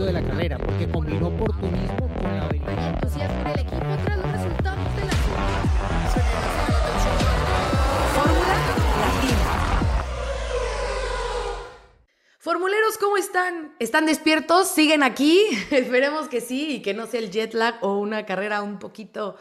éxito de la carrera, porque combinó oportunismo con la habilidad. entusiasmo en el equipo tras los resultados de la Fórmula Latina. Formuleros, ¿cómo están? ¿Están despiertos? ¿Siguen aquí? Esperemos que sí y que no sea el jet lag o una carrera un poquito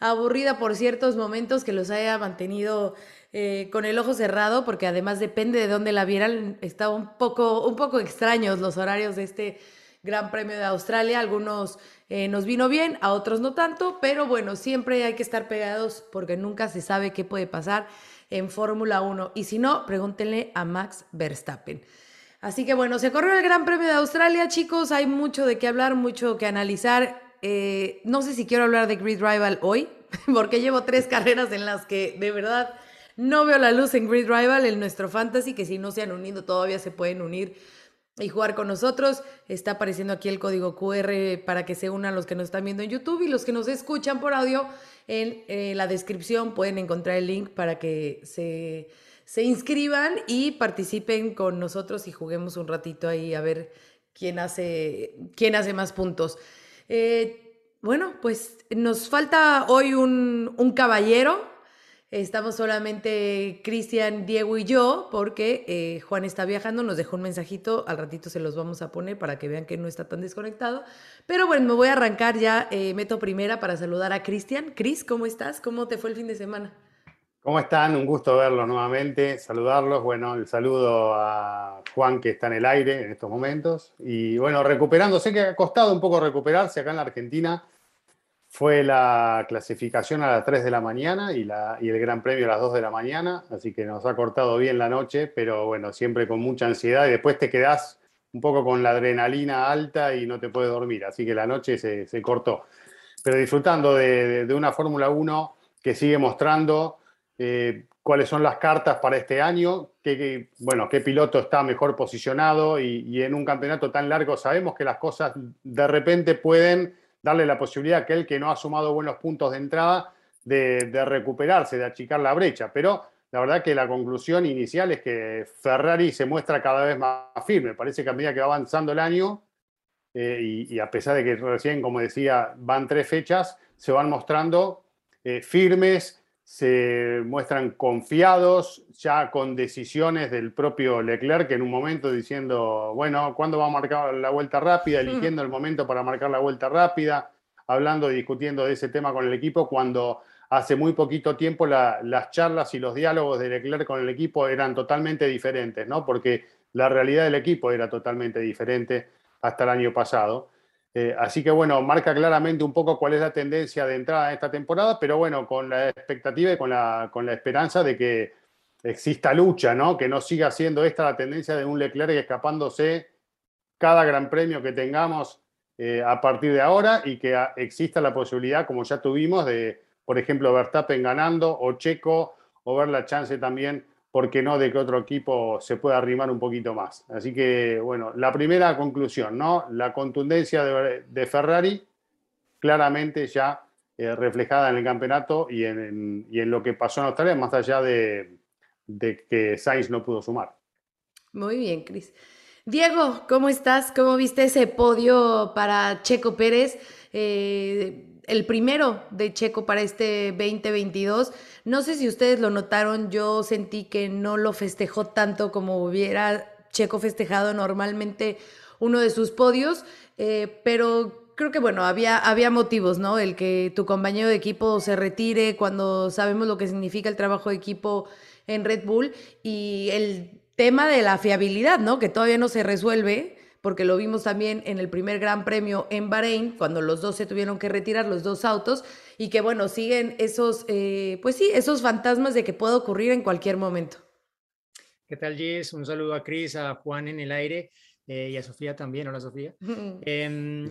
aburrida por ciertos momentos que los haya mantenido eh, con el ojo cerrado, porque además depende de dónde la vieran, está un poco, un poco extraños los horarios de este Gran Premio de Australia. Algunos eh, nos vino bien, a otros no tanto, pero bueno, siempre hay que estar pegados porque nunca se sabe qué puede pasar en Fórmula 1. Y si no, pregúntenle a Max Verstappen. Así que bueno, se corrió el Gran Premio de Australia, chicos. Hay mucho de qué hablar, mucho que analizar. Eh, no sé si quiero hablar de Grid Rival hoy, porque llevo tres carreras en las que de verdad no veo la luz en Grid Rival, en nuestro fantasy, que si no se han unido todavía se pueden unir y jugar con nosotros. Está apareciendo aquí el código QR para que se unan los que nos están viendo en YouTube y los que nos escuchan por audio. En la descripción pueden encontrar el link para que se, se inscriban y participen con nosotros y juguemos un ratito ahí a ver quién hace, quién hace más puntos. Eh, bueno, pues nos falta hoy un, un caballero Estamos solamente Cristian, Diego y yo, porque eh, Juan está viajando, nos dejó un mensajito, al ratito se los vamos a poner para que vean que no está tan desconectado. Pero bueno, me voy a arrancar ya, eh, meto primera para saludar a Cristian. Cris, ¿cómo estás? ¿Cómo te fue el fin de semana? ¿Cómo están? Un gusto verlos nuevamente, saludarlos. Bueno, el saludo a Juan que está en el aire en estos momentos. Y bueno, recuperando, sé que ha costado un poco recuperarse acá en la Argentina fue la clasificación a las 3 de la mañana y, la, y el Gran Premio a las 2 de la mañana, así que nos ha cortado bien la noche, pero bueno, siempre con mucha ansiedad y después te quedás un poco con la adrenalina alta y no te puedes dormir, así que la noche se, se cortó. Pero disfrutando de, de, una Fórmula 1 que sigue mostrando eh, cuáles son las cartas para este año, qué, bueno, qué piloto está mejor posicionado y, y en un campeonato tan largo sabemos que las cosas de repente pueden darle la posibilidad a aquel que no ha sumado buenos puntos de entrada de, recuperarse, de achicar la brecha. Pero la verdad que la conclusión inicial es que Ferrari se muestra cada vez más firme. Parece que a medida que va avanzando el año, eh, y, a pesar de que recién, como decía, van tres fechas, se van mostrando eh, firmes, se muestran confiados, ya con decisiones del propio Leclerc en un momento diciendo, bueno, ¿cuándo va a marcar la vuelta rápida? Hmm. Eligiendo el momento para marcar la vuelta rápida, hablando y discutiendo de ese tema con el equipo cuando hace muy poquito tiempo las charlas y los diálogos de Leclerc con el equipo eran totalmente diferentes, ¿no? Porque la realidad del equipo era totalmente diferente hasta el año pasado. Eh, así que bueno, marca claramente un poco cuál es la tendencia de entrada en esta temporada, pero bueno, con la expectativa y con la, con la esperanza de que exista lucha, ¿no? Que no siga siendo esta la tendencia de un Leclerc escapándose cada gran premio que tengamos eh, a partir de ahora y que exista la posibilidad, como ya tuvimos, de, por ejemplo, Verstappen ganando o Checo o ver la chance también ¿por qué no de que otro equipo se pueda arrimar un poquito más? Así que, bueno, la primera conclusión, ¿no? La contundencia de, Ferrari claramente ya eh, reflejada en el campeonato y en, lo que pasó en Australia, más allá de, de que Sainz no pudo sumar. Muy bien, Cris. Diego, ¿cómo estás? ¿Cómo viste ese podio para Checo Pérez? Eh, el primero de Checo para este 2022. No sé si ustedes lo notaron, yo sentí que no lo festejó tanto como hubiera Checo festejado normalmente uno de sus podios, eh, pero creo que bueno, había, había motivos, ¿no? El que tu compañero de equipo se retire cuando sabemos lo que significa el trabajo de equipo en Red Bull y el tema de la fiabilidad, ¿no? Que todavía no se resuelve porque lo vimos también en el primer Gran Premio en Bahrein, cuando los dos se tuvieron que retirar, los dos autos, y que bueno, siguen esos, eh, pues sí, esos fantasmas de que puede ocurrir en cualquier momento. ¿Qué tal, Jess? Un saludo a Cris, a Juan en el aire eh, y a Sofía también. Hola, Sofía. Em,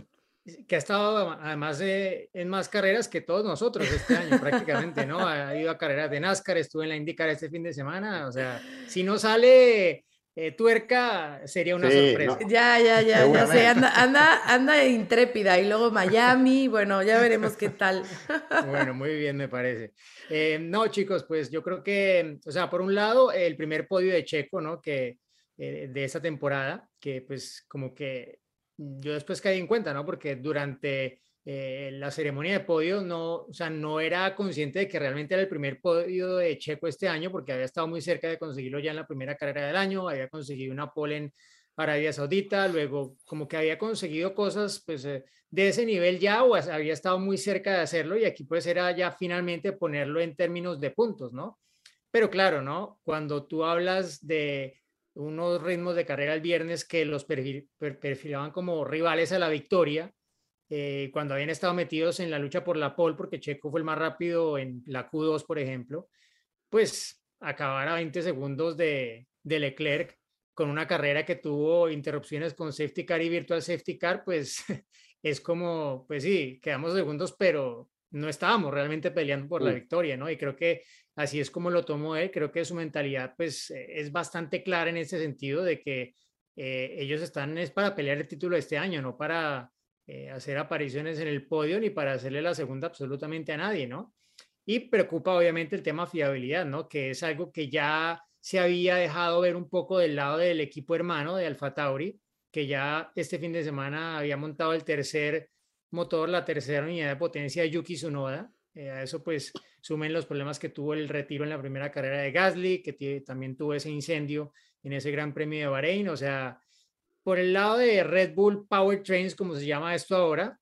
que ha estado además de, en más carreras que todos nosotros este año prácticamente, ¿no? Ha ido a carreras de NASCAR, estuve en la IndyCar este fin de semana, o sea, si no sale eh, tuerca sería una sorpresa. Ya, ya, ya, ya sé, anda, anda, anda, intrépida y luego Miami, bueno, ya veremos qué tal. Bueno, muy bien me parece. Eh, no, chicos, pues yo creo que, o sea, por un lado, el primer podio de Checo, ¿no? Que eh, de esta temporada, que pues como que yo después caí en cuenta, ¿no? Porque durante eh, la ceremonia de podio no, o sea, no era consciente de que realmente era el primer podio de Checo este año, porque había estado muy cerca de conseguirlo ya en la primera carrera del año, había conseguido una pole en Arabia Saudita, luego como que había conseguido cosas pues eh, de ese nivel ya o había estado muy cerca de hacerlo y aquí pues era ya finalmente ponerlo en términos de puntos, ¿no? Pero claro, ¿no? Cuando tú hablas de unos ritmos de carrera el viernes que los perfilaban como rivales a la victoria, eh, cuando habían estado metidos en la lucha por la pole, porque Checo fue el más rápido en la Q2, por ejemplo, pues acabar a 20 segundos de, de Leclerc con una carrera que tuvo interrupciones con safety car y virtual safety car, pues es como, pues sí, quedamos segundos, pero no estábamos realmente peleando por la victoria, ¿no? Y creo que así es como lo tomó él, creo que su mentalidad pues es bastante clara en ese sentido de que eh, ellos están es para pelear el título este año, no para eh, hacer apariciones en el podio ni para hacerle la segunda absolutamente a nadie, ¿no? Y preocupa obviamente el tema fiabilidad, ¿no? Que es algo que ya se había dejado ver un poco del lado del equipo hermano de Alfa Tauri, que ya este fin de semana había montado el tercer motor, la tercera unidad de potencia de Yuki Tsunoda. Eh, a eso pues sumen los problemas que tuvo el retiro en la primera carrera de Gasly, que también tuvo ese incendio en ese Gran Premio de Bahrein. O sea, por el lado de Red Bull Powertrains, como se llama esto ahora,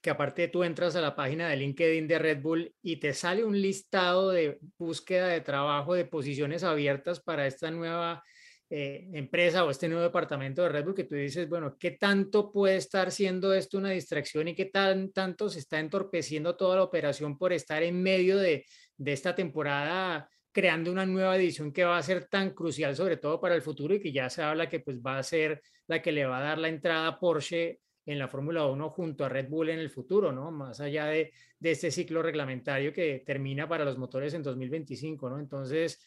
que aparte tú entras a la página de LinkedIn de Red Bull y te sale un listado de búsqueda de trabajo de posiciones abiertas para esta nueva eh, empresa o este nuevo departamento de Red Bull que tú dices, bueno, ¿qué tanto puede estar siendo esto una distracción y qué tan tanto se está entorpeciendo toda la operación por estar en medio de esta temporada creando una nueva edición que va a ser tan crucial, sobre todo para el futuro, y que ya se habla que pues va a ser la que le va a dar la entrada a Porsche en la Fórmula 1 junto a Red Bull en el futuro, ¿no? Más allá de, de este ciclo reglamentario que termina para los motores en 2025, ¿no? Entonces,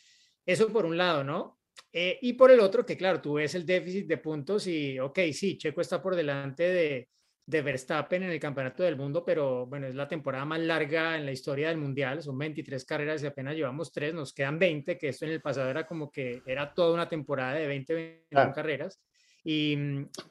eso por un lado, ¿no? Eh, y por el otro, que claro, tú ves el déficit de puntos y, ok, sí, Checo está por delante de, de Verstappen en el Campeonato del Mundo, pero bueno, es la temporada más larga en la historia del Mundial, son 23 carreras y apenas llevamos 3, nos quedan 20, que esto en el pasado era como que era toda una temporada de 20, 21 carreras. Y,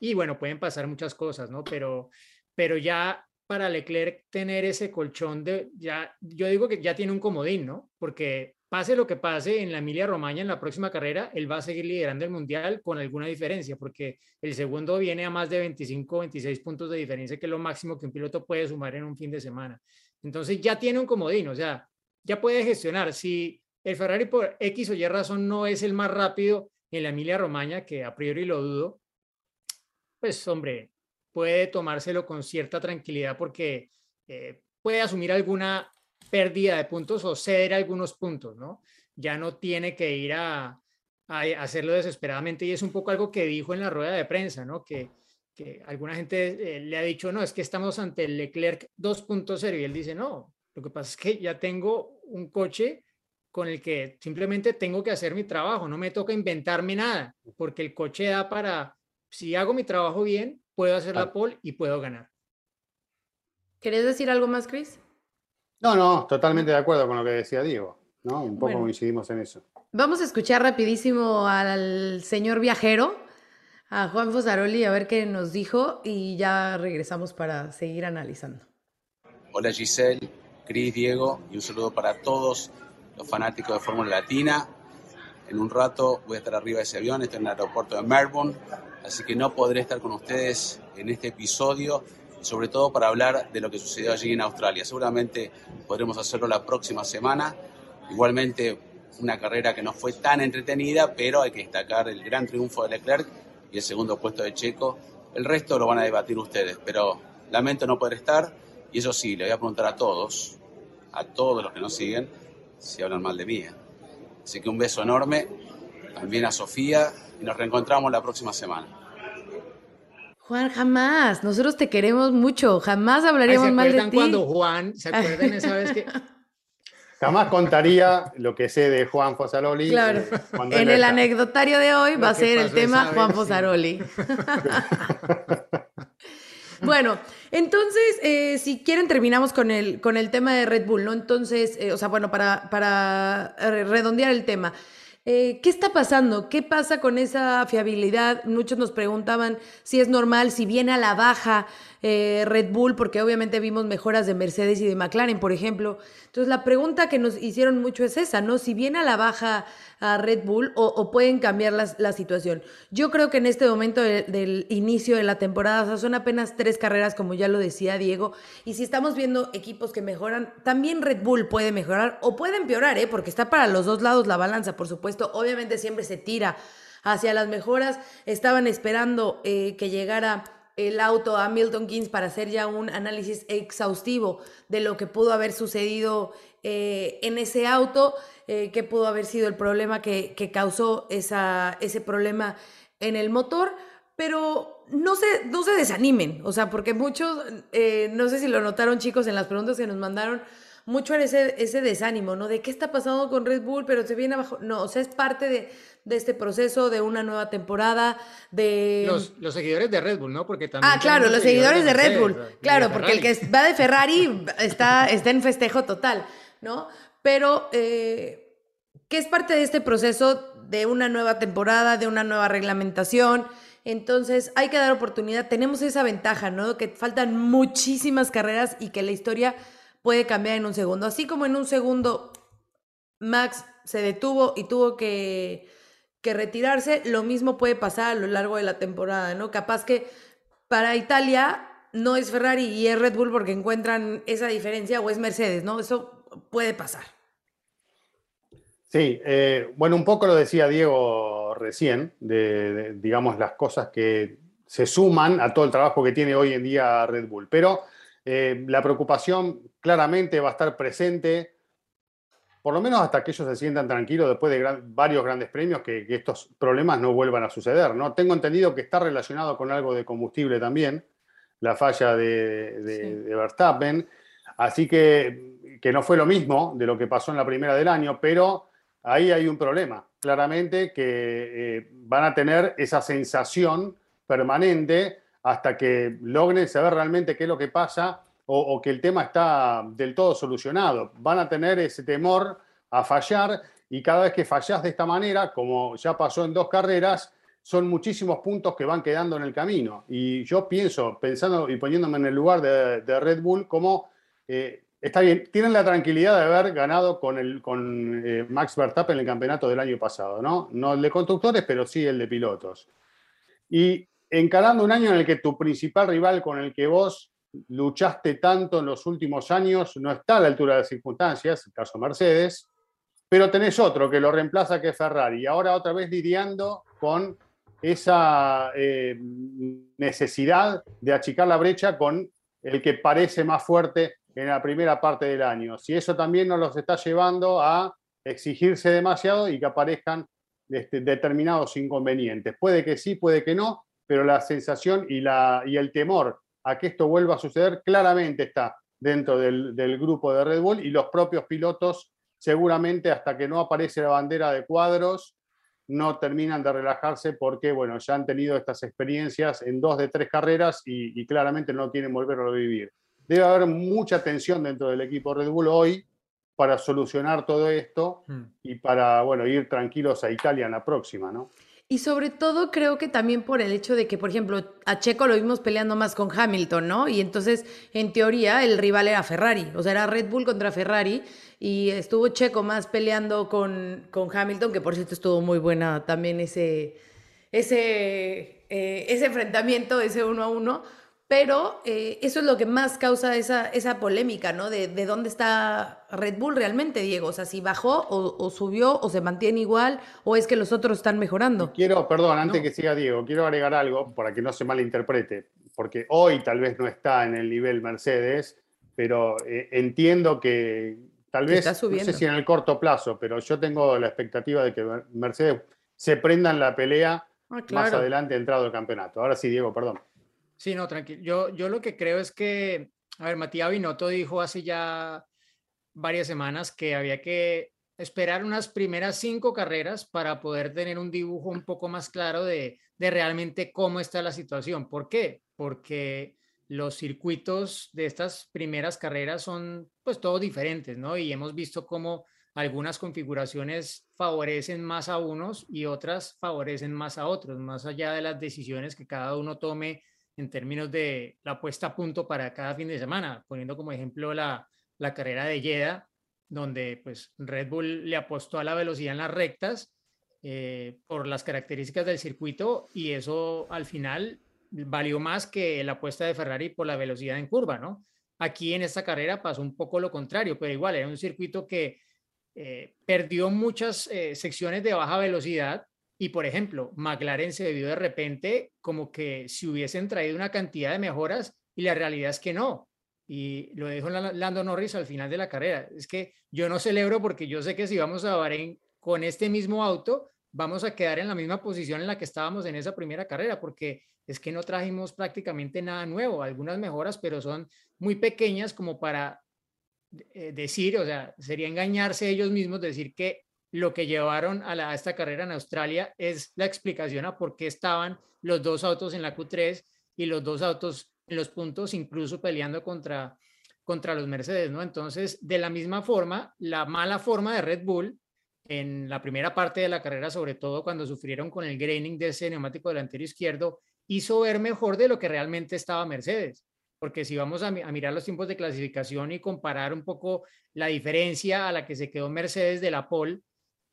y, bueno, pueden pasar muchas cosas, ¿no? Pero, pero ya para Leclerc tener ese colchón de, ya, yo digo que ya tiene un comodín, ¿no? Porque pase lo que pase en la Emilia Romagna en la próxima carrera, él va a seguir liderando el mundial con alguna diferencia, porque el segundo viene a más de 25, 26 puntos de diferencia, que es lo máximo que un piloto puede sumar en un fin de semana. Entonces ya tiene un comodín, o sea, ya puede gestionar. Si el Ferrari por X o Y razón no es el más rápido en la Emilia Romagna, que a priori lo dudo, pues hombre, puede tomárselo con cierta tranquilidad porque eh, puede asumir alguna pérdida de puntos o ceder algunos puntos, ¿no? Ya no tiene que ir a, hacerlo desesperadamente y es un poco algo que dijo en la rueda de prensa, ¿no? Que, que alguna gente eh, le ha dicho, no, es que estamos ante el Leclerc 2.0 y él dice, no, lo que pasa es que ya tengo un coche con el que simplemente tengo que hacer mi trabajo, no me toca inventarme nada, porque el coche da para, si hago mi trabajo bien, puedo hacer la pole y puedo ganar. ¿Querés decir algo más, Chris? No, no, totalmente de acuerdo con lo que decía Diego, ¿no? Un poco coincidimos en eso. Vamos a escuchar rapidísimo al señor viajero, a Juan Fosaroli, a ver qué nos dijo y ya regresamos para seguir analizando. Hola Giselle, Cris, Diego y un saludo para todos los fanáticos de Fórmula Latina. En un rato voy a estar arriba de ese avión, estoy en el aeropuerto de Melbourne, así que no podré estar con ustedes en este episodio sobre todo para hablar de lo que sucedió allí en Australia. Seguramente podremos hacerlo la próxima semana. Igualmente, una carrera que no fue tan entretenida, pero hay que destacar el gran triunfo de Leclerc y el segundo puesto de Checo. El resto lo van a debatir ustedes, pero lamento no poder estar. Y eso sí, le voy a preguntar a todos, a todos los que nos siguen, si hablan mal de mí. Así que un beso enorme, también a Sofía, y nos reencontramos la próxima semana. Juan, jamás. Nosotros te queremos mucho. Jamás hablaríamos mal de ti. cuando Juan, ¿se acuerdan esa vez que Jamás contaría lo que sé de Juan Fosaroli. Claro. Eh, en el anecdotario de hoy va a ser el tema Juan Fosaroli. bueno, entonces, eh, si quieren, terminamos con el, con el tema de Red Bull, ¿no? Entonces, eh, o sea, bueno, para, para redondear el tema. Eh, ¿Qué está pasando? ¿Qué pasa con esa fiabilidad? Muchos nos preguntaban si es normal, si viene a la baja eh, Red Bull, porque obviamente vimos mejoras de Mercedes y de McLaren, por ejemplo. Entonces la pregunta que nos hicieron mucho es esa, ¿no? Si viene a la baja a Red Bull o, pueden cambiar la, situación. Yo creo que en este momento del inicio de la temporada, son apenas tres carreras, como ya lo decía Diego, y si estamos viendo equipos que mejoran, también Red Bull puede mejorar o puede empeorar, ¿eh? porque está para los dos lados la balanza, por supuesto. Obviamente siempre se tira hacia las mejoras. Estaban esperando eh, que llegara el auto a Milton Keynes para hacer ya un análisis exhaustivo de lo que pudo haber sucedido eh, en ese auto, eh, qué pudo haber sido el problema que, causó esa, ese problema en el motor, pero no se, no se desanimen, o sea, porque muchos, eh, no sé si lo notaron chicos en las preguntas que nos mandaron, mucho era ese, ese desánimo, ¿no? De qué está pasando con Red Bull, pero se viene abajo. No, o sea, es parte de, de este proceso, de una nueva temporada, de... Los, seguidores de Red Bull, ¿no? Porque también... Ah, claro, los seguidores de, Red Bull. claro, porque el que va de Ferrari está, está en festejo total, ¿no? Pero, eh, ¿qué es parte de este proceso de una nueva temporada, de una nueva reglamentación? Entonces, hay que dar oportunidad. Tenemos esa ventaja, ¿no? Que faltan muchísimas carreras y que la historia puede cambiar en un segundo. Así como en un segundo Max se detuvo y tuvo que, retirarse, lo mismo puede pasar a lo largo de la temporada, ¿no? Capaz que para Italia no es Ferrari y es Red Bull porque encuentran esa diferencia o es Mercedes, ¿no? Eso puede pasar. Sí, eh, bueno, un poco lo decía Diego recién, de, digamos, las cosas que se suman a todo el trabajo que tiene hoy en día Red Bull, pero eh, la preocupación claramente va a estar presente por lo menos hasta que ellos se sientan tranquilos después de varios grandes premios, que, estos problemas no vuelvan a suceder. ¿no? Tengo entendido que está relacionado con algo de combustible también, la falla de, Verstappen, así que, que no fue lo mismo de lo que pasó en la primera del año, pero ahí hay un problema, claramente, que eh, van a tener esa sensación permanente hasta que logren saber realmente qué es lo que pasa o, que el tema está del todo solucionado. Van a tener ese temor a fallar y cada vez que fallas de esta manera, como ya pasó en dos carreras, son muchísimos puntos que van quedando en el camino. Y yo pienso, pensando y poniéndome en el lugar de, Red Bull, como eh, está bien, tienen la tranquilidad de haber ganado con, el, con eh, Max Verstappen en el campeonato del año pasado, ¿no? No el de constructores, pero sí el de pilotos. Y encarando un año en el que tu principal rival con el que vos luchaste tanto en los últimos años, no está a la altura de las circunstancias, el caso Mercedes, pero tenés otro que lo reemplaza que es Ferrari, ahora otra vez lidiando con esa eh, necesidad de achicar la brecha con el que parece más fuerte en la primera parte del año. Si eso también nos los está llevando a exigirse demasiado y que aparezcan este, determinados inconvenientes. Puede que sí, puede que no, pero la sensación y, la, y el temor a que esto vuelva a suceder claramente está dentro del, grupo de Red Bull y los propios pilotos seguramente hasta que no aparece la bandera de cuadros no terminan de relajarse porque bueno, ya han tenido estas experiencias en dos de tres carreras y, claramente no quieren volver a vivir. Debe haber mucha tensión dentro del equipo Red Bull hoy para solucionar todo esto hmm. y para bueno, ir tranquilos a Italia en la próxima, ¿no? Y sobre todo creo que también por el hecho de que, por ejemplo, a Checo lo vimos peleando más con Hamilton, ¿no? Y entonces, en teoría, el rival era Ferrari, o sea, era Red Bull contra Ferrari, y estuvo Checo más peleando con, con Hamilton, que por cierto estuvo muy buena también ese, ese, eh, ese enfrentamiento, ese uno a uno. Pero eh, eso es lo que más causa esa, esa polémica, ¿no? De, de, dónde está Red Bull realmente, Diego. O sea, si bajó o, subió o se mantiene igual o es que los otros están mejorando. Quiero, perdón, antes que siga Diego, quiero agregar algo para que no se malinterprete, porque hoy tal vez no está en el nivel Mercedes, pero eh, entiendo que tal vez, no sé si en el corto plazo, pero yo tengo la expectativa de que Mercedes se prenda en la pelea ah, más adelante entrado el campeonato. Ahora sí, Diego, perdón. Sí, no, tranquilo. Yo, yo lo que creo es que, a ver, Matías Binotto dijo hace ya varias semanas que había que esperar unas primeras cinco carreras para poder tener un dibujo un poco más claro de, de realmente cómo está la situación. ¿Por qué? Porque los circuitos de estas primeras carreras son pues todos diferentes, ¿no? Y hemos visto cómo algunas configuraciones favorecen más a unos y otras favorecen más a otros, más allá de las decisiones que cada uno tome en términos de la puesta a punto para cada fin de semana, poniendo como ejemplo la, la carrera de Jeddah, donde pues Red Bull le apostó a la velocidad en las rectas eh, por las características del circuito y eso al final valió más que la apuesta de Ferrari por la velocidad en curva, ¿no? Aquí en esta carrera pasó un poco lo contrario, pero igual era un circuito que eh, perdió muchas eh, secciones de baja velocidad y, por ejemplo, McLaren se debió de repente como que si hubiesen traído una cantidad de mejoras y la realidad es que no. Y lo dijo Lando Norris al final de la carrera. Es que yo no celebro porque yo sé que si vamos a Bahrein con este mismo auto, vamos a quedar en la misma posición en la que estábamos en esa primera carrera, porque es que no trajimos prácticamente nada nuevo, algunas mejoras, pero son muy pequeñas como para eh, decir, o sea, sería engañarse ellos mismos, decir que lo que llevaron a, esta carrera en Australia es la explicación a por qué estaban los dos autos en la Q3 y los dos autos en los puntos, incluso peleando contra, contra los Mercedes, ¿no? Entonces, de la misma forma, la mala forma de Red Bull en la primera parte de la carrera, sobre todo cuando sufrieron con el graining de ese neumático delantero izquierdo, hizo ver mejor de lo que realmente estaba Mercedes. Porque si vamos a, mirar los tiempos de clasificación y comparar un poco la diferencia a la que se quedó Mercedes de la pole,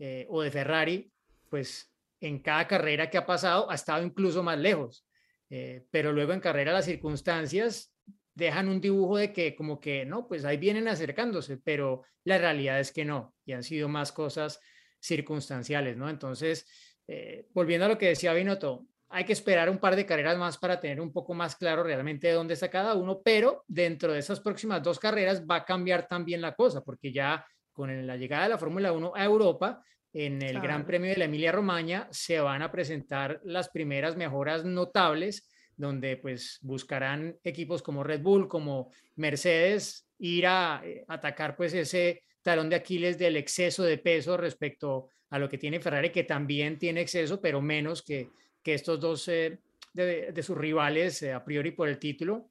eh, o de Ferrari, pues en cada carrera que ha pasado ha estado incluso más lejos. Eh, pero luego en carrera las circunstancias dejan un dibujo de que como que no, pues ahí vienen acercándose, pero la realidad es que no, y han sido más cosas circunstanciales, ¿no? Entonces, eh, volviendo a lo que decía Binotto, hay que esperar un par de carreras más para tener un poco más claro realmente de dónde está cada uno, pero dentro de esas próximas dos carreras va a cambiar también la cosa, porque ya con la llegada de la Fórmula 1 a Europa, en el Gran Premio de la Emilia Romagna se van a presentar las primeras mejoras notables, donde pues buscarán equipos como Red Bull, como Mercedes, ir a eh, atacar pues ese talón de Aquiles del exceso de peso respecto a lo que tiene Ferrari, que también tiene exceso, pero menos que, que estos dos eh, de, sus rivales eh, a priori por el título.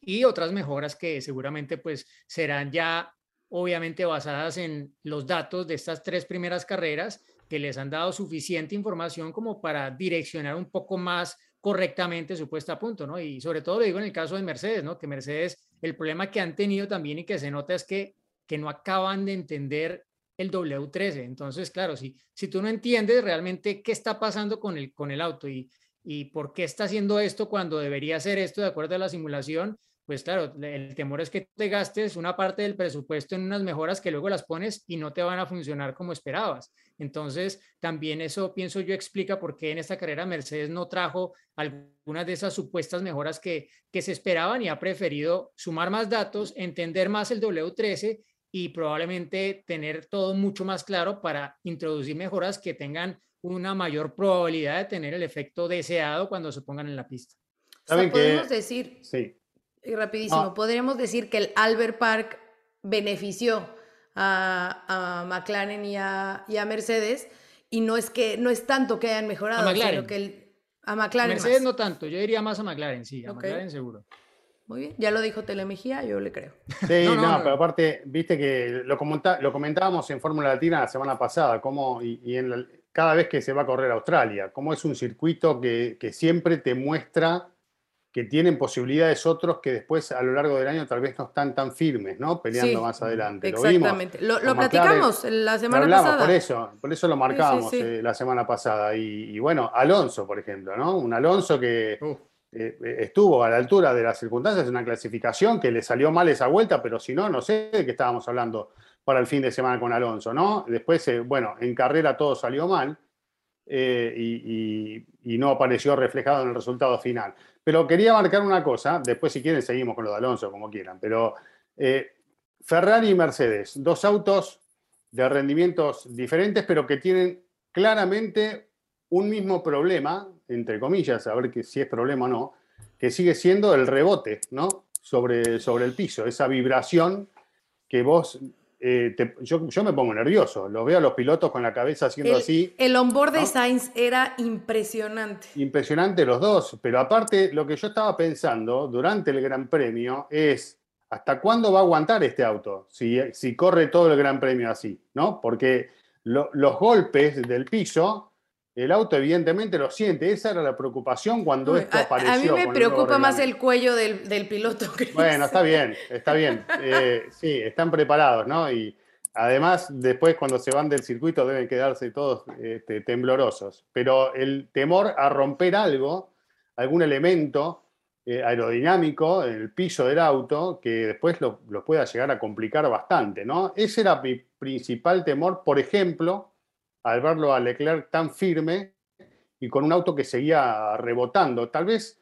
Y otras mejoras que seguramente pues serán ya obviamente basadas en los datos de estas tres primeras carreras que les han dado suficiente información como para direccionar un poco más correctamente su puesta a punto, ¿no? Y sobre todo lo digo en el caso de Mercedes, ¿no? Que Mercedes, el problema que han tenido también y que se nota es que, que no acaban de entender el W13. Entonces, claro, si, si tú no entiendes realmente qué está pasando con el, con el auto y, y por qué está haciendo esto cuando debería hacer esto de acuerdo a la simulación, pues claro, el temor es que te gastes una parte del presupuesto en unas mejoras que luego las pones y no te van a funcionar como esperabas. Entonces, también eso pienso yo explica por qué en esta carrera Mercedes no trajo algunas de esas supuestas mejoras que, que se esperaban y ha preferido sumar más datos, entender más el W13 y probablemente tener todo mucho más claro para introducir mejoras que tengan una mayor probabilidad de tener el efecto deseado cuando se pongan en la pista. podemos decir sí y rapidísimo, podríamos decir que el Albert Park benefició a, McLaren y a, Mercedes y no es que no es tanto que hayan mejorado, sino que el, a McLaren Mercedes no tanto, yo diría más a McLaren, sí, a McLaren seguro. Muy bien, ya lo dijo Telemejía, yo le creo. Sí, no, pero aparte, viste que lo, lo comentábamos en Fórmula Latina la semana pasada, cómo, y, en cada vez que se va a correr a Australia, cómo es un circuito que, que siempre te muestra que tienen posibilidades otros que después a lo largo del año tal vez no están tan firmes, ¿no? Peleando más adelante. Exactamente. Lo, lo, platicamos la semana pasada. Por eso, por eso lo marcamos eh, la semana pasada. Y, bueno, Alonso, por ejemplo, ¿no? Un Alonso que eh, estuvo a la altura de las circunstancias, en una clasificación que le salió mal esa vuelta, pero si no, no sé de qué estábamos hablando para el fin de semana con Alonso, ¿no? Después, eh, bueno, en carrera todo salió mal. y, no apareció reflejado en el resultado final. Pero quería marcar una cosa, después si quieren seguimos con lo de Alonso, como quieran, pero eh, Ferrari y Mercedes, dos autos de rendimientos diferentes, pero que tienen claramente un mismo problema, entre comillas, a ver que, si es problema o no, que sigue siendo el rebote, ¿no? Sobre, sobre el piso, esa vibración que vos eh, yo, me pongo nervioso. Lo veo a los pilotos con la cabeza haciendo así. El onboard de Sainz era impresionante. Impresionante los dos, pero aparte lo que yo estaba pensando durante el Gran Premio es, ¿hasta cuándo va a aguantar este auto si, si corre todo el Gran Premio así? ¿no? Porque los golpes del piso, el auto evidentemente lo siente. Esa era la preocupación cuando esto apareció. A mí me preocupa más el cuello del, piloto. bueno, está bien, está bien. Eh, sí, están preparados, ¿no? Y además, después cuando se van del circuito deben quedarse todos este, temblorosos. Pero el temor a romper algo, algún elemento, eh, aerodinámico en el piso del auto que después lo, pueda llegar a complicar bastante, ¿no? Ese era mi principal temor, por ejemplo, al verlo a Leclerc tan firme y con un auto que seguía rebotando. Tal vez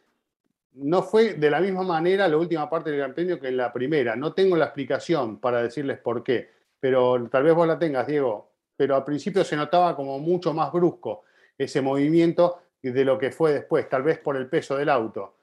no fue de la misma manera la última parte del Gran Premio que en la primera. No tengo la explicación para decirles por qué, pero tal vez vos la tengas, Diego. Pero al principio se notaba como mucho más brusco ese movimiento de lo que fue después, tal vez por el peso del auto.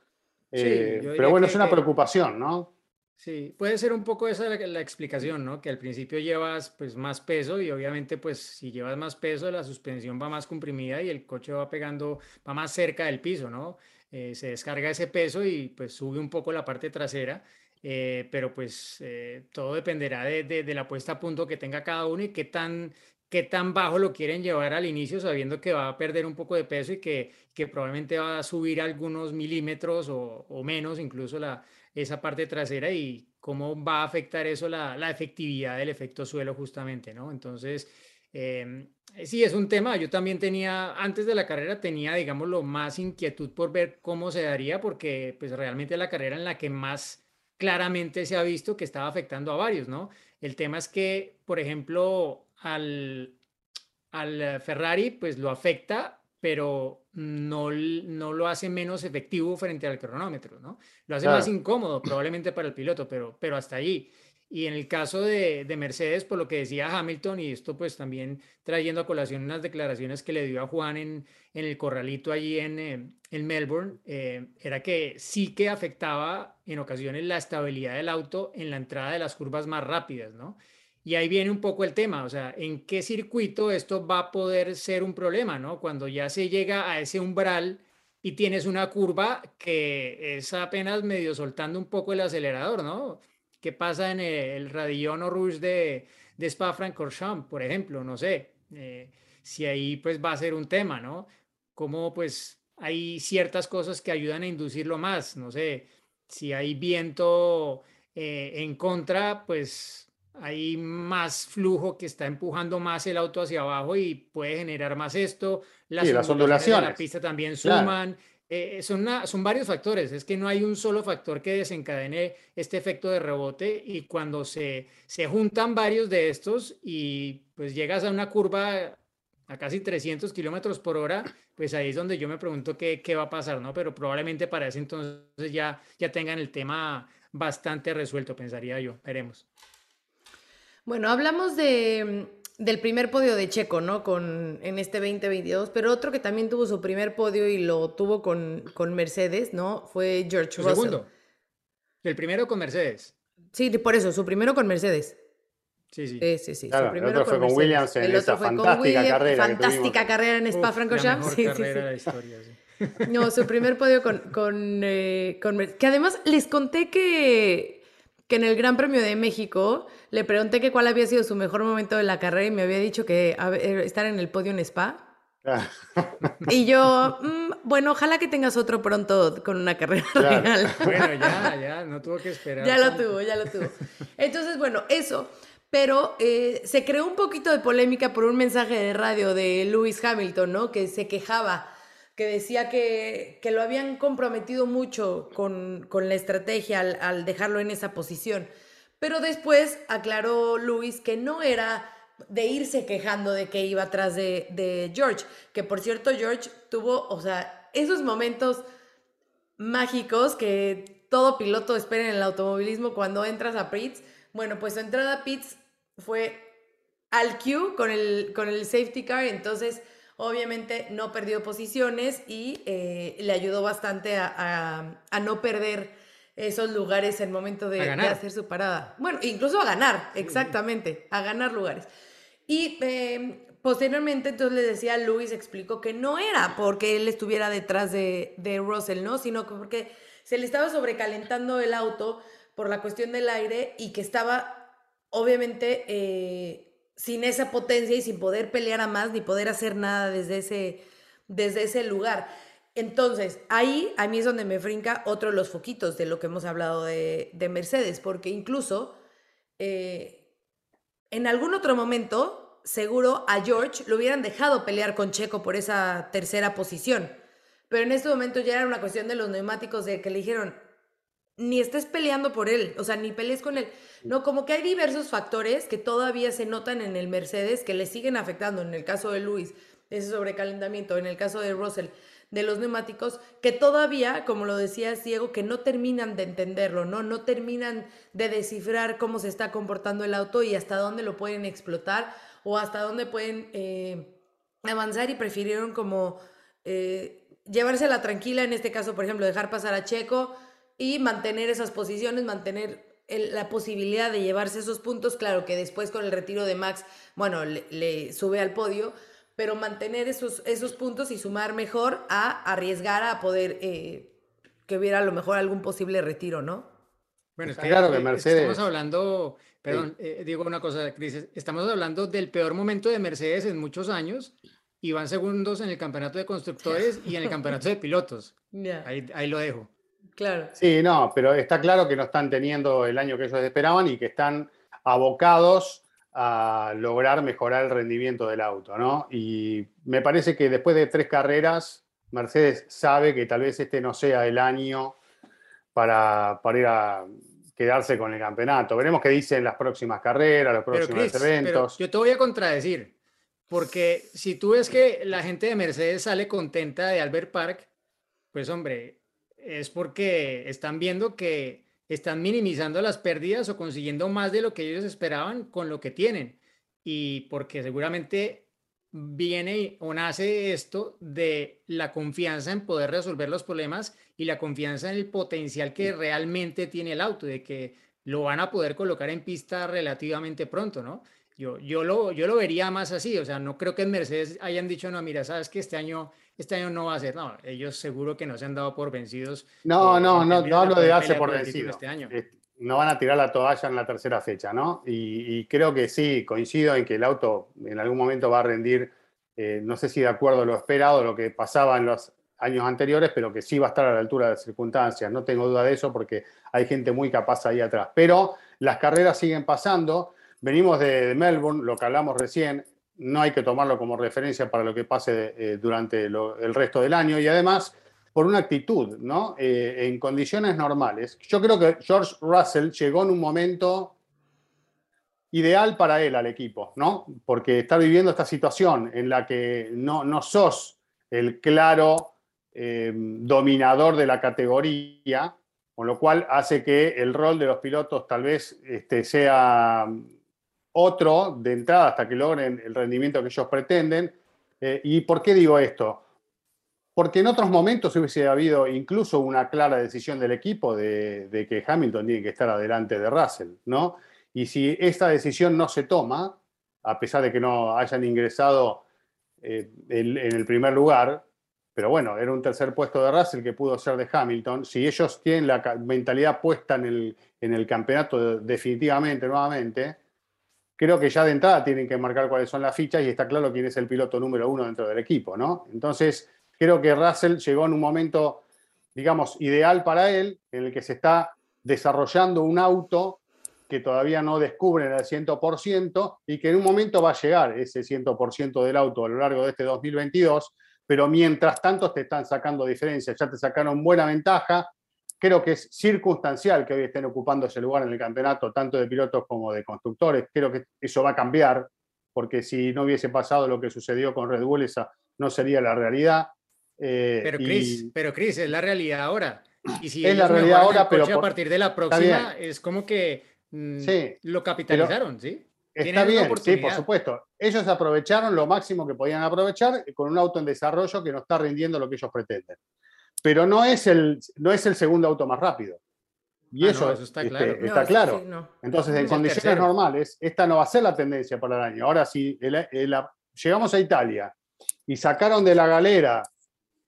Eh, pero bueno, es una preocupación, ¿no? Sí, puede ser un poco esa la, explicación, ¿no? Que al principio llevas pues más peso y obviamente pues si llevas más peso la suspensión va más comprimida y el coche va pegando, va más cerca del piso, ¿no? Eh, se descarga ese peso y pues sube un poco la parte trasera, eh, pero pues todo dependerá de, de, la puesta a punto que tenga cada uno y qué tan qué tan bajo lo quieren llevar al inicio, sabiendo que va a perder un poco de peso y que, que probablemente va a subir algunos milímetros o, o, menos, incluso la, esa parte trasera, y cómo va a afectar eso la, la efectividad del efecto suelo justamente, ¿no? Entonces, em, sí, es un tema. Yo también tenía, antes de la carrera, tenía, digamos, lo más inquietud por ver cómo se daría, porque pues realmente la carrera en la que más claramente se ha visto que estaba afectando a varios, ¿no? El tema es que, por ejemplo, al, al Ferrari, pues lo afecta, pero no, no lo hace menos efectivo frente al cronómetro, ¿no? Lo hace más incómodo probablemente para el piloto, pero, pero hasta allí. Y en el caso de, de, Mercedes, por lo que decía Hamilton, y esto pues también trayendo a colación unas declaraciones que le dio a Juan en, en el corralito allí en, eh, en Melbourne, eh, era que sí que afectaba en ocasiones la estabilidad del auto en la entrada de las curvas más rápidas, ¿no? Y ahí viene un poco el tema, o sea, ¿en qué circuito esto va a poder ser un problema, ¿no? Cuando ya se llega a ese umbral y tienes una curva que es apenas medio soltando un poco el acelerador, ¿no? ¿Qué pasa en el, Radillon o Rouge de, de Spa-Francorchamps, por ejemplo? No sé, eh, si ahí pues va a ser un tema, ¿no? Como pues hay ciertas cosas que ayudan a inducirlo más, no sé, si hay viento eh, en contra, pues hay más flujo que está empujando más el auto hacia abajo y puede generar más esto. Las, ondulaciones, de la pista también suman. Eh, son, son varios factores, es que no hay un solo factor que desencadene este efecto de rebote y cuando se, se juntan varios de estos y pues llegas a una curva a casi 300 kilómetros por hora, pues ahí es donde yo me pregunto qué, qué va a pasar, ¿no? Pero probablemente para ese entonces ya, ya tengan el tema bastante resuelto, pensaría yo, veremos. Bueno, hablamos de, mm, del primer podio de Checo, ¿no? Con, en este 2022, pero otro que también tuvo su primer podio y lo tuvo con, con Mercedes, ¿no? Fue George Russell. segundo? ¿El primero con Mercedes? Sí, por eso, su primero con Mercedes. Sí, sí. sí, sí, Claro, el otro fue con Williams en esa fantástica carrera. Fantástica carrera en Spa-Francorchamps. Sí, sí, de la historia, sí. No, su primer podio con, con, eh, con, Que además les conté que, que en el Gran Premio de México le pregunté que cuál había sido su mejor momento de la carrera y me había dicho que eh, estar en el podio en Spa. y yo, mm, bueno, ojalá que tengas otro pronto con una carrera real. Bueno, ya, ya, no tuvo que esperar. ya lo tuvo, ya lo tuvo. Entonces, bueno, eso. Pero eh, se creó un poquito de polémica por un mensaje de radio de Lewis Hamilton, ¿no? Que se quejaba, que decía que, que lo habían comprometido mucho con, con la estrategia al, al dejarlo en esa posición. Pero después aclaró Luis que no era de irse quejando de que iba atrás de, George, que por cierto George tuvo, o sea, esos momentos mágicos que todo piloto espera en el automovilismo cuando entras a pits. Bueno, pues su entrada a pits fue al Q con el, con el safety car, entonces obviamente no perdió posiciones y eh, le ayudó bastante a, a no perder esos lugares en momento de, hacer su parada. Bueno, incluso a ganar, exactamente, a ganar lugares. Y em, posteriormente, entonces le decía a Luis, explicó que no era porque él estuviera detrás de, de Russell, ¿no? Sino porque se le estaba sobrecalentando el auto por la cuestión del aire y que estaba obviamente eh, sin esa potencia y sin poder pelear a más ni poder hacer nada desde ese, desde ese lugar. Entonces, ahí a mí es donde me frinca otro de los foquitos de lo que hemos hablado de, Mercedes, porque incluso eh, en algún otro momento, seguro a George lo hubieran dejado pelear con Checo por esa tercera posición. Pero en este momento ya era una cuestión de los neumáticos de que le dijeron, ni estés peleando por él, o sea, ni pelees con él. No, como que hay diversos factores que todavía se notan en el Mercedes que le siguen afectando. En el caso de Luis, ese sobrecalentamiento, en el caso de Russell, de los neumáticos, que todavía, como lo decía Diego, que no terminan de entenderlo, ¿no? No terminan de descifrar cómo se está comportando el auto y hasta dónde lo pueden explotar o hasta dónde pueden eh, avanzar y prefirieron como eh, llevársela tranquila, en este caso, por ejemplo, dejar pasar a Checo y mantener esas posiciones, mantener la posibilidad de llevarse esos puntos. Claro que después con el retiro de Max, bueno, le, sube al podio, pero mantener esos, esos puntos y sumar mejor a arriesgar a poder eh, que hubiera a lo mejor algún posible retiro, ¿no? Bueno, claro que Mercedes. Estamos hablando, perdón, eh, digo una cosa, Cris, estamos hablando del peor momento de Mercedes en muchos años y van segundos en el campeonato de constructores y en el campeonato de pilotos. Ahí, ahí lo dejo. Claro. Sí, no, pero está claro que no están teniendo el año que ellos esperaban y que están abocados a lograr mejorar el rendimiento del auto, ¿no? Y me parece que después de tres carreras, Mercedes sabe que tal vez este no sea el año para, para ir a quedarse con el campeonato. Veremos qué dicen las próximas carreras, los próximos eventos. yo te voy a contradecir, porque si tú ves que la gente de Mercedes sale contenta de Albert Park, pues hombre, es porque están viendo que están minimizando las pérdidas o consiguiendo más de lo que ellos esperaban con lo que tienen. Y porque seguramente viene o nace esto de la confianza en poder resolver los problemas y la confianza en el potencial que realmente tiene el auto, de que lo van a poder colocar en pista relativamente pronto, ¿no? Yo, yo, lo, yo lo vería más así, o sea, no creo que en Mercedes hayan dicho, no, mira, sabes que este año este año no va a ser, no, ellos seguro que no se han dado por vencidos. No, eh, no, no, no hablo de darse por vencido. Este año. No van a tirar la toalla en la tercera fecha, ¿no? Y, creo que sí, coincido en que el auto en algún momento va a rendir, eh, no sé si de acuerdo a lo esperado, lo que pasaba en los años anteriores, pero que sí va a estar a la altura de las circunstancias. No tengo duda de eso porque hay gente muy capaz ahí atrás. Pero las carreras siguen pasando. Venimos de Melbourne, lo que hablamos recién, no hay que tomarlo como referencia para lo que pase eh, durante el resto del año y además por una actitud, ¿no? Eh, en condiciones normales. Yo creo que George Russell llegó en un momento ideal para él al equipo, ¿no? Porque está viviendo esta situación en la que no, no sos el claro eh, dominador de la categoría, con lo cual hace que el rol de los pilotos tal vez este, sea otro de entrada hasta que logren el rendimiento que ellos pretenden. Eh, ¿Y por qué digo esto? Porque en otros momentos hubiese habido incluso una clara decisión del equipo de, que Hamilton tiene que estar adelante de Russell, ¿no? Y si esta decisión no se toma, a pesar de que no hayan ingresado eh, en el primer lugar, pero bueno, era un tercer puesto de Russell que pudo ser de Hamilton, si ellos tienen la mentalidad puesta en el, en el campeonato definitivamente, nuevamente, creo que ya de entrada tienen que marcar cuáles son las fichas y está claro quién es el piloto número uno dentro del equipo, ¿no? Entonces, creo que Russell llegó en un momento, digamos, ideal para él, en el que se está desarrollando un auto que todavía no descubren al 100% y que en un momento va a llegar ese 100% del auto a lo largo de este 2022, pero mientras tanto te están sacando diferencias, ya te sacaron buena ventaja, Creo que es circunstancial que hoy estén ocupando ese lugar en el campeonato, tanto de pilotos como de constructores. Creo que eso va a cambiar, porque si no hubiese pasado lo que sucedió con Red Bull, esa no sería la realidad. Eh, pero, Chris, pero Chris, es la realidad ahora. Y si es la realidad ahora, pero a partir de la próxima es como que mm, lo capitalizaron, ¿sí? Está bien, sí, por supuesto. Ellos aprovecharon lo máximo que podían aprovechar con un auto en desarrollo que no está rindiendo lo que ellos pretenden pero no es el, no es el segundo auto más rápido. Y ah, eso, está este, claro. Está claro. Entonces, en condiciones normales, esta no va a ser la tendencia para el año. Ahora, si llegamos a Italia y sacaron de la galera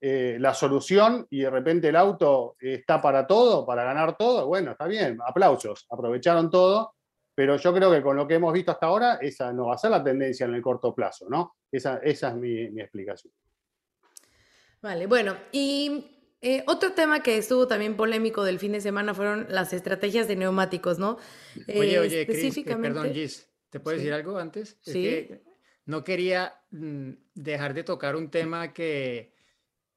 eh, la solución y de repente el auto está para todo, para ganar todo, bueno, está bien, aplausos, aprovecharon todo, pero yo creo que con lo que hemos visto hasta ahora, esa no va a ser la tendencia en el corto plazo, ¿no? Esa, esa es mi, mi explicación. Vale, bueno, y eh, otro tema que estuvo también polémico del fin de semana fueron las estrategias de neumáticos, ¿no? Oye, oye, eh, específicamente... perdón, Gis, ¿te puedo decir algo antes? Sí. no quería mm, dejar de tocar un tema que,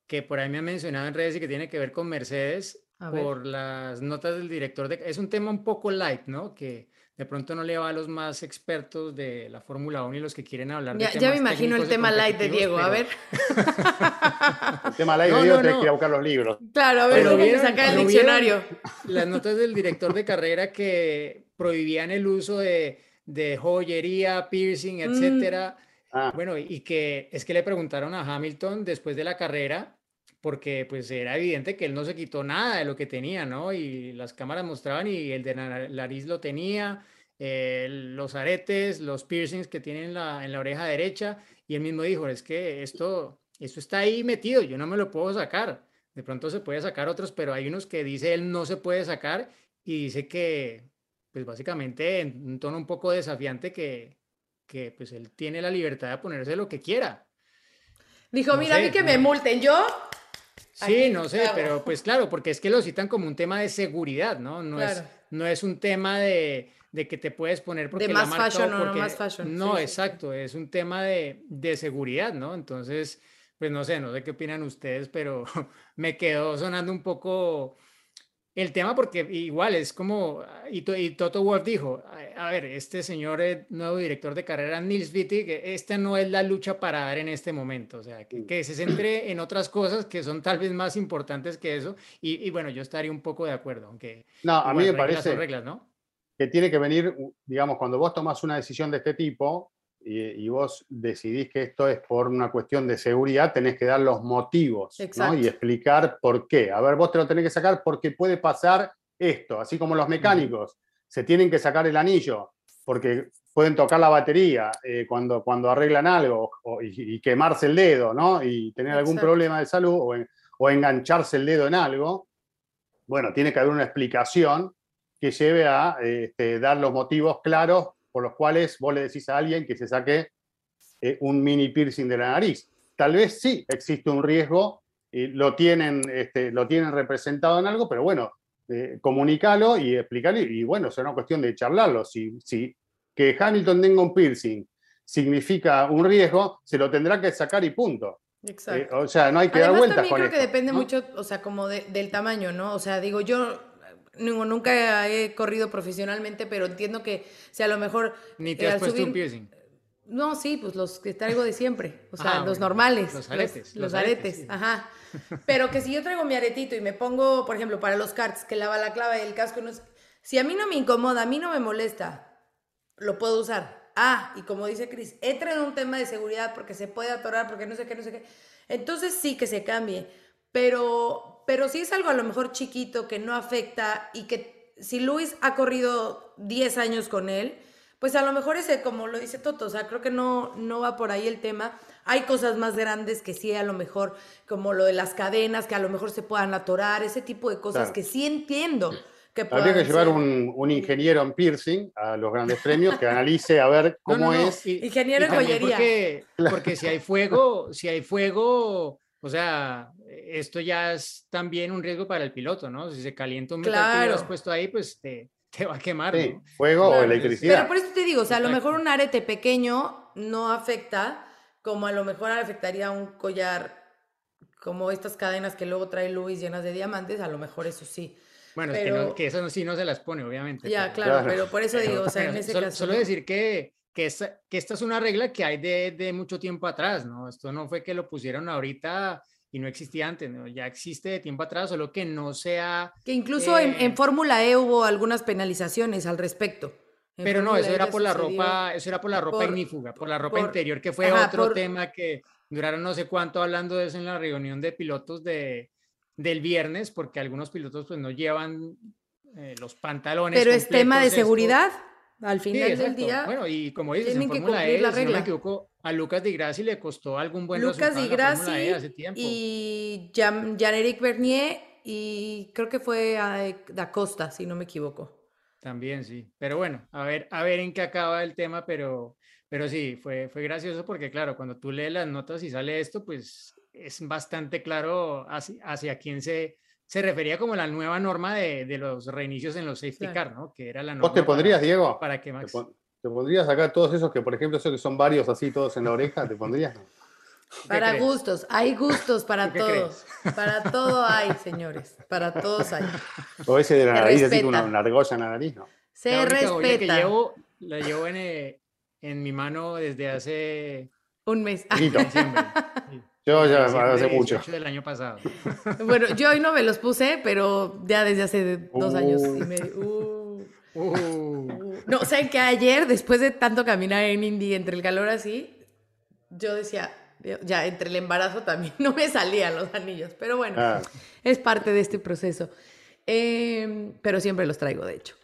que por ahí me han mencionado en redes y que tiene que ver con Mercedes por las notas del director de... Es un tema un poco light, ¿no? Que de pronto no le va a los más expertos de la Fórmula 1 y los que quieren hablar ya, de Ya me imagino el tema light de Diego, a ver. el tema light de Diego no, que ir a buscar los libros. Claro, a ver, tengo que sacar el diccionario. Las notas del director de carrera que prohibían el uso de, de joyería, piercing, mm. etcétera. Ah. Bueno, y que es que le preguntaron a Hamilton después de la carrera porque pues era evidente que él no se quitó nada de lo que tenía, ¿no? Y las cámaras mostraban y el de la nariz lo tenía, eh, los aretes, los piercings que tiene en la, en la oreja derecha, y él mismo dijo, es que esto, esto está ahí metido, yo no me lo puedo sacar. De pronto se puede sacar otros, pero hay unos que dice él no se puede sacar y dice que, pues básicamente en un tono un poco desafiante que, que pues él tiene la libertad de ponerse lo que quiera. Dijo, mira, a mí que me multen, yo Sí, no sé, pero pues claro, porque es que lo citan como un tema de seguridad, ¿no? No, es, no es un tema de, que te puedes poner porque de más fashion o no más fashion. No, exacto, es un tema de, de, seguridad, ¿no? Entonces, pues no sé, no sé qué opinan ustedes, pero me quedó sonando un poco el tema porque igual es como, y, Toto Wolf dijo, a, ver, este señor nuevo director de carrera, Nils Wittig, esta no es la lucha para dar en este momento, o sea, que, se centre en otras cosas que son tal vez más importantes que eso, y, bueno, yo estaría un poco de acuerdo, aunque... No, a mí me parece reglas, ¿no? que tiene que venir, digamos, cuando vos tomas una decisión de este tipo, y, vos decidís que esto es por una cuestión de seguridad, tenés que dar los motivos y explicar por qué. A ver, vos te lo tenés que sacar porque puede pasar esto, así como los mecánicos se tienen que sacar el anillo porque pueden tocar la batería eh, cuando, cuando arreglan algo y, quemarse el dedo, ¿no? Y tener algún problema de salud o, o engancharse el dedo en algo. Bueno, tiene que haber una explicación que lleve a este, dar los motivos claros por los cuales vos le decís a alguien que se saque eh, un mini piercing de la nariz. Tal vez sí existe un riesgo, y lo, tienen, este, lo tienen representado en algo, pero bueno, eh, comunícalo y explícalo. Y bueno, es una cuestión de charlarlo. Si, si que Hamilton tenga un piercing significa un riesgo, se lo tendrá que sacar y punto. Exacto. Eh, o sea, no hay que dar vueltas también creo que depende mucho, o sea, como del tamaño, ¿no? O sea, digo, yo nunca he corrido profesionalmente, pero entiendo que si a lo mejor... Ni te has puesto un piercing. No, sí, pues los que traigo de siempre, o sea, los normales. Los aretes. Los, aretes, ajá. Pero que si yo traigo mi aretito y me pongo, por ejemplo, para los karts, que la balaclava y el casco, no si a mí no me incomoda, a mí no me molesta, lo puedo usar. Ah, y como dice Cris, entra en un tema de seguridad porque se puede atorar, porque no sé qué, no sé qué. Entonces sí que se cambie. Pero, pero si es algo a lo mejor chiquito que no afecta y que si Luis ha corrido 10 años con él, pues a lo mejor ese, como lo dice Toto, o sea, creo que no, no va por ahí el tema. Hay cosas más grandes que sí, a lo mejor, como lo de las cadenas, que a lo mejor se puedan atorar, ese tipo de cosas que sí entiendo. Que Habría que llevar un, un, ingeniero en piercing a los grandes premios que analice a ver cómo es. ingeniero en joyería. Porque, porque si hay fuego, si hay fuego, o sea, esto ya es también un riesgo para el piloto, ¿no? Si se calienta un metal que has puesto ahí, pues te, te va a quemar. Sí, fuego o electricidad. Pero por eso te digo, o sea, a lo mejor un arete pequeño no afecta, como a lo mejor afectaría un collar como estas cadenas que luego trae Luis llenas de diamantes, a lo mejor eso sí. Bueno, es que, no, que eso sí no se las pone, obviamente. Ya, claro, pero por eso digo, o sea, en ese solo, caso. Solo decir que, que esta, que esta es una regla que hay de, de, mucho tiempo atrás, ¿no? Esto no fue que lo pusieron ahorita y no existía antes, ¿no? ya existe de tiempo atrás, solo que no sea... Que incluso en, en, eh, Fórmula E hubo algunas penalizaciones al respecto. pero no, eso era, por la ropa, eso era por la ropa ignífuga, por la ropa interior, que fue otro tema que duraron no sé cuánto hablando de eso en la reunión de pilotos de, del viernes, porque algunos pilotos pues no llevan eh, los pantalones. Pero es tema de seguridad. Al final del día. Bueno, y como dices, en Fórmula E, la regla. si no me equivoco, a Lucas Di Grassi le costó algún buen Lucas Di e Grassi hace tiempo. y Jean-Éric Bernier y creo que fue a Da Costa, si no me equivoco. También, sí. Pero bueno, a ver, a ver en qué acaba el tema, pero, pero sí, fue, fue gracioso porque, claro, cuando tú lees las notas y sale esto, pues es bastante claro hacia, hacia quién se, se refería como la nueva norma de, de los reinicios en los safety car, ¿no? Que era la norma. ¿Vos te pondrías, Diego? Para que Max... ¿Te, pondrías acá todos esos que, por ejemplo, esos que son varios así, todos en la oreja? ¿Te pondrías? Para gustos, hay gustos para todos. Para todo hay, señores. Para todos hay. O ese de la nariz, así una, una argolla en la nariz, ¿no? Se respeta. Que llevo, la llevo en, eh, en, mi mano desde hace un mes. Yo ya hace mucho. del año pasado. Bueno, yo hoy no me los puse, pero ya desde hace dos años y medio. Uh. Uh. No, o sea, que ayer, después de tanto caminar en Indy entre el calor así, yo decía, ya entre el embarazo también no me salían los anillos, pero bueno, ah. es parte de este proceso. Em, pero siempre los traigo, de hecho.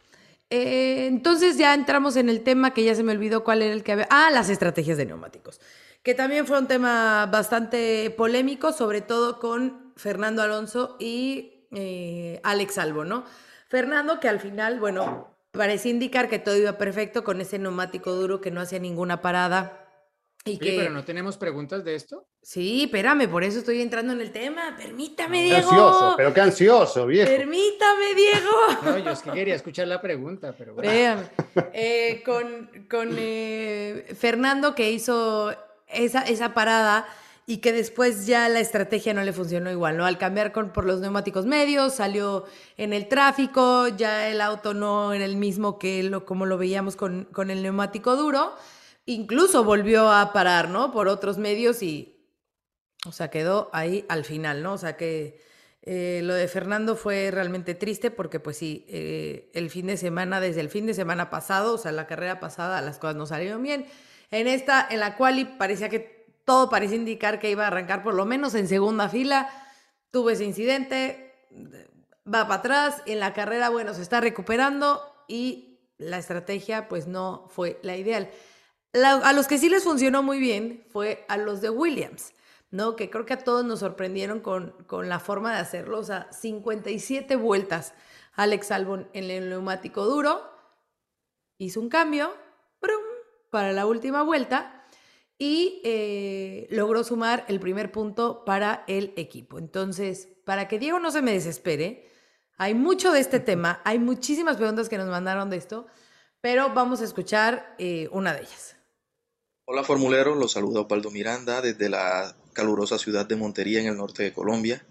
Eh, entonces ya entramos en el tema que ya se me olvidó cuál era el que había. Ah, las estrategias de neumáticos que también fue un tema bastante polémico, sobre todo con Fernando Alonso y eh, Alex Albo, ¿no? Fernando que al final, bueno, parece indicar que todo iba perfecto con ese neumático duro que no hacía ninguna parada. Y que... pero no tenemos preguntas de esto. Sí, espérame, por eso estoy entrando en el tema. Permítame, Diego. Ansioso, pero qué ansioso, viejo. Permítame, Diego. No, yo es que quería escuchar la pregunta, pero bueno. Eh, con, con eh, Fernando que hizo esa, esa parada y que después ya la estrategia no le funcionó igual, ¿no? Al cambiar con, por los neumáticos medios, salió en el tráfico, ya el auto no era el mismo que lo, como lo veíamos con, con el neumático duro, incluso volvió a parar, ¿no? Por otros medios y, o sea, quedó ahí al final, ¿no? O sea que eh, lo de Fernando fue realmente triste porque pues sí, eh, el fin de semana, desde el fin de semana pasado, o sea, la carrera pasada, las cosas no salieron bien en esta, en la cual parecía que todo parecía indicar que iba a arrancar por lo menos en segunda fila. Tuvo ese incidente, va para atrás, en la carrera, bueno, se está recuperando y la estrategia pues no fue la ideal. a los que sí les funcionó muy bien fue a los de Williams, ¿no? Que creo que a todos nos sorprendieron con, con la forma de hacerlo, o sea, 57 vueltas Alex Albon en el neumático duro, hizo un cambio, ¡brum! Para la última vuelta y eh, logró sumar el primer punto para el equipo. Entonces, para que Diego no se me desespere, hay mucho de este tema, hay muchísimas preguntas que nos mandaron de esto, pero vamos a escuchar eh, una de ellas. Hola formuleros, los saluda Osvaldo Miranda desde la calurosa ciudad de Montería en el norte de Colombia.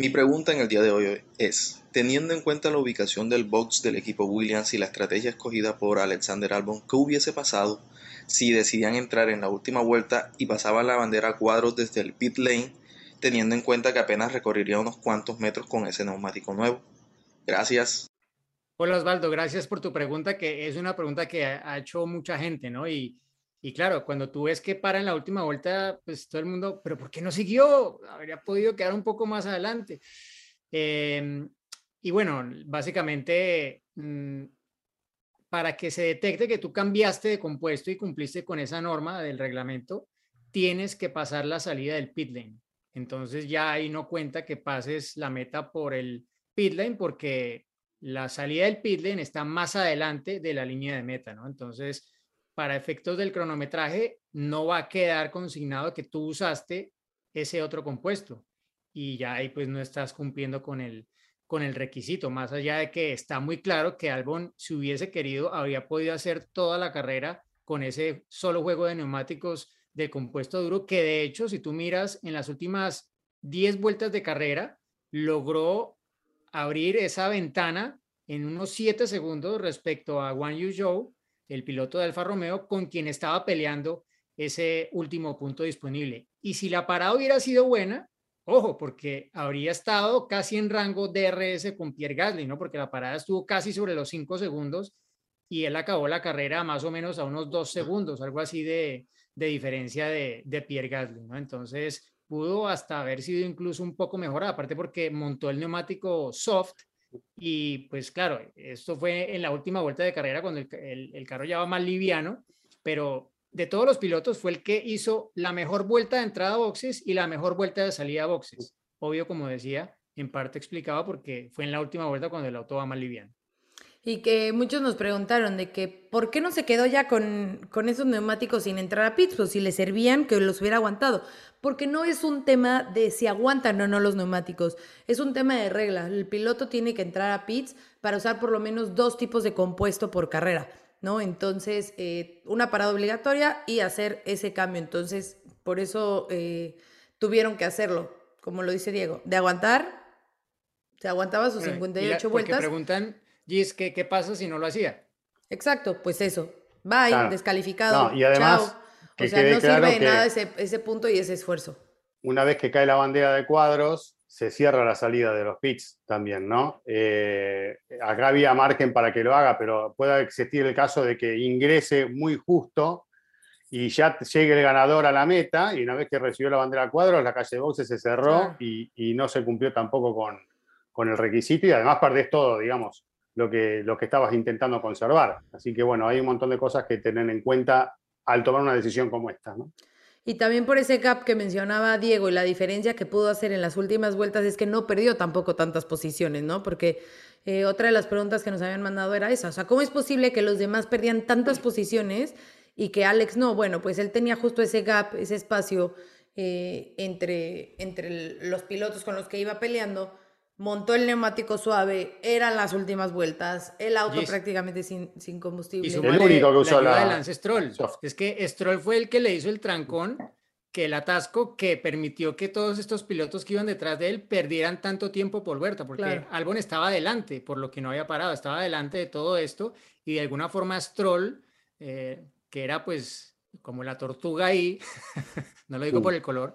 Mi pregunta en el día de hoy es, teniendo en cuenta la ubicación del box del equipo Williams y la estrategia escogida por Alexander Albon, ¿qué hubiese pasado si decidían entrar en la última vuelta y pasaban la bandera a cuadros desde el pit lane, teniendo en cuenta que apenas recorrería unos cuantos metros con ese neumático nuevo. Gracias. Hola Osvaldo, gracias por tu pregunta, que es una pregunta que ha hecho mucha gente, ¿no? Y, y claro, cuando tú ves que para en la última vuelta, pues todo el mundo, pero ¿por qué no siguió? Habría podido quedar un poco más adelante. Em, y bueno, básicamente mm, para que se detecte que tú cambiaste de compuesto y cumpliste con esa norma del reglamento, tienes que pasar la salida del pit lane. Entonces ya ahí no cuenta que pases la meta por el pit lane porque la salida del pit lane está más adelante de la línea de meta, ¿no? Entonces, para efectos del cronometraje, no va a quedar consignado que tú usaste ese otro compuesto. Y ya ahí pues no estás cumpliendo con el, con el requisito, más allá de que está muy claro que Albon, si hubiese querido, habría podido hacer toda la carrera con ese solo juego de neumáticos de compuesto duro, que de hecho, si tú miras en las últimas 10 vueltas de carrera, logró abrir esa ventana en unos 7 segundos respecto a Wang Yu Zhou, el piloto de Alfa Romeo, con quien estaba peleando ese último punto disponible. Y si la parada hubiera sido buena, Ojo, porque habría estado casi en rango DRS con Pierre Gasly, ¿no? Porque la parada estuvo casi sobre los cinco segundos y él acabó la carrera más o menos a unos dos segundos, algo así de, diferencia de, de, Pierre Gasly, ¿no? Entonces pudo hasta haber sido incluso un poco mejor, aparte porque montó el neumático soft Y pues claro, esto fue en la última vuelta de carrera cuando el, el, carro ya va más liviano, pero de todos los pilotos fue el que hizo la mejor vuelta de entrada a boxes y la mejor vuelta de salida a boxes. Obvio, como decía, en parte explicaba porque fue en la última vuelta cuando el auto va más liviano. Y que muchos nos preguntaron de que por qué no se quedó ya con, con esos neumáticos sin entrar a pits, pues si le servían que los hubiera aguantado. Porque no es un tema de si aguantan o no los neumáticos, es un tema de regla. El piloto tiene que entrar a pits para usar por lo menos dos tipos de compuesto por carrera, ¿no? Entonces, eh, una parada obligatoria y hacer ese cambio. Entonces, por eso eh, tuvieron que hacerlo, como lo dice Diego, de aguantar, se aguantaba sus 58 vueltas. preguntan Gis, ¿qué, ¿qué pasa si no lo hacía? Exacto, pues eso. Bye, descalificado. y además, o sea, no sirve de nada ese, ese punto y ese esfuerzo. Una vez que cae la bandera de cuadros, se cierra la salida de los pits también, ¿no? Eh, acá había margen para que lo haga, pero puede existir el caso de que ingrese muy justo y ya llegue el ganador a la meta y una vez que recibió la bandera de cuadros, la calle de boxes se cerró y, y, no se cumplió tampoco con, con el requisito y además perdés todo, digamos lo que, lo que estabas intentando conservar. Así que bueno, hay un montón de cosas que tener en cuenta al tomar una decisión como esta. ¿no? Y también por ese gap que mencionaba Diego y la diferencia que pudo hacer en las últimas vueltas es que no perdió tampoco tantas posiciones, ¿no? Porque eh, otra de las preguntas que nos habían mandado era esa, o sea, ¿cómo es posible que los demás perdían tantas posiciones y que Alex no? Bueno, pues él tenía justo ese gap, ese espacio eh, entre, entre los pilotos con los que iba peleando montó el neumático suave, eran las últimas vueltas, el auto prácticamente sin, sin combustible. Y el único que usó la, la... Stroll. Es que Stroll fue el que le hizo el trancón, que el atasco que permitió que todos estos pilotos que iban detrás de él perdieran tanto tiempo por vuelta, porque Albon estaba adelante, por lo que no había parado, estaba adelante de todo esto, y de alguna forma Stroll, eh, que era pues como la tortuga ahí, no lo digo por el color,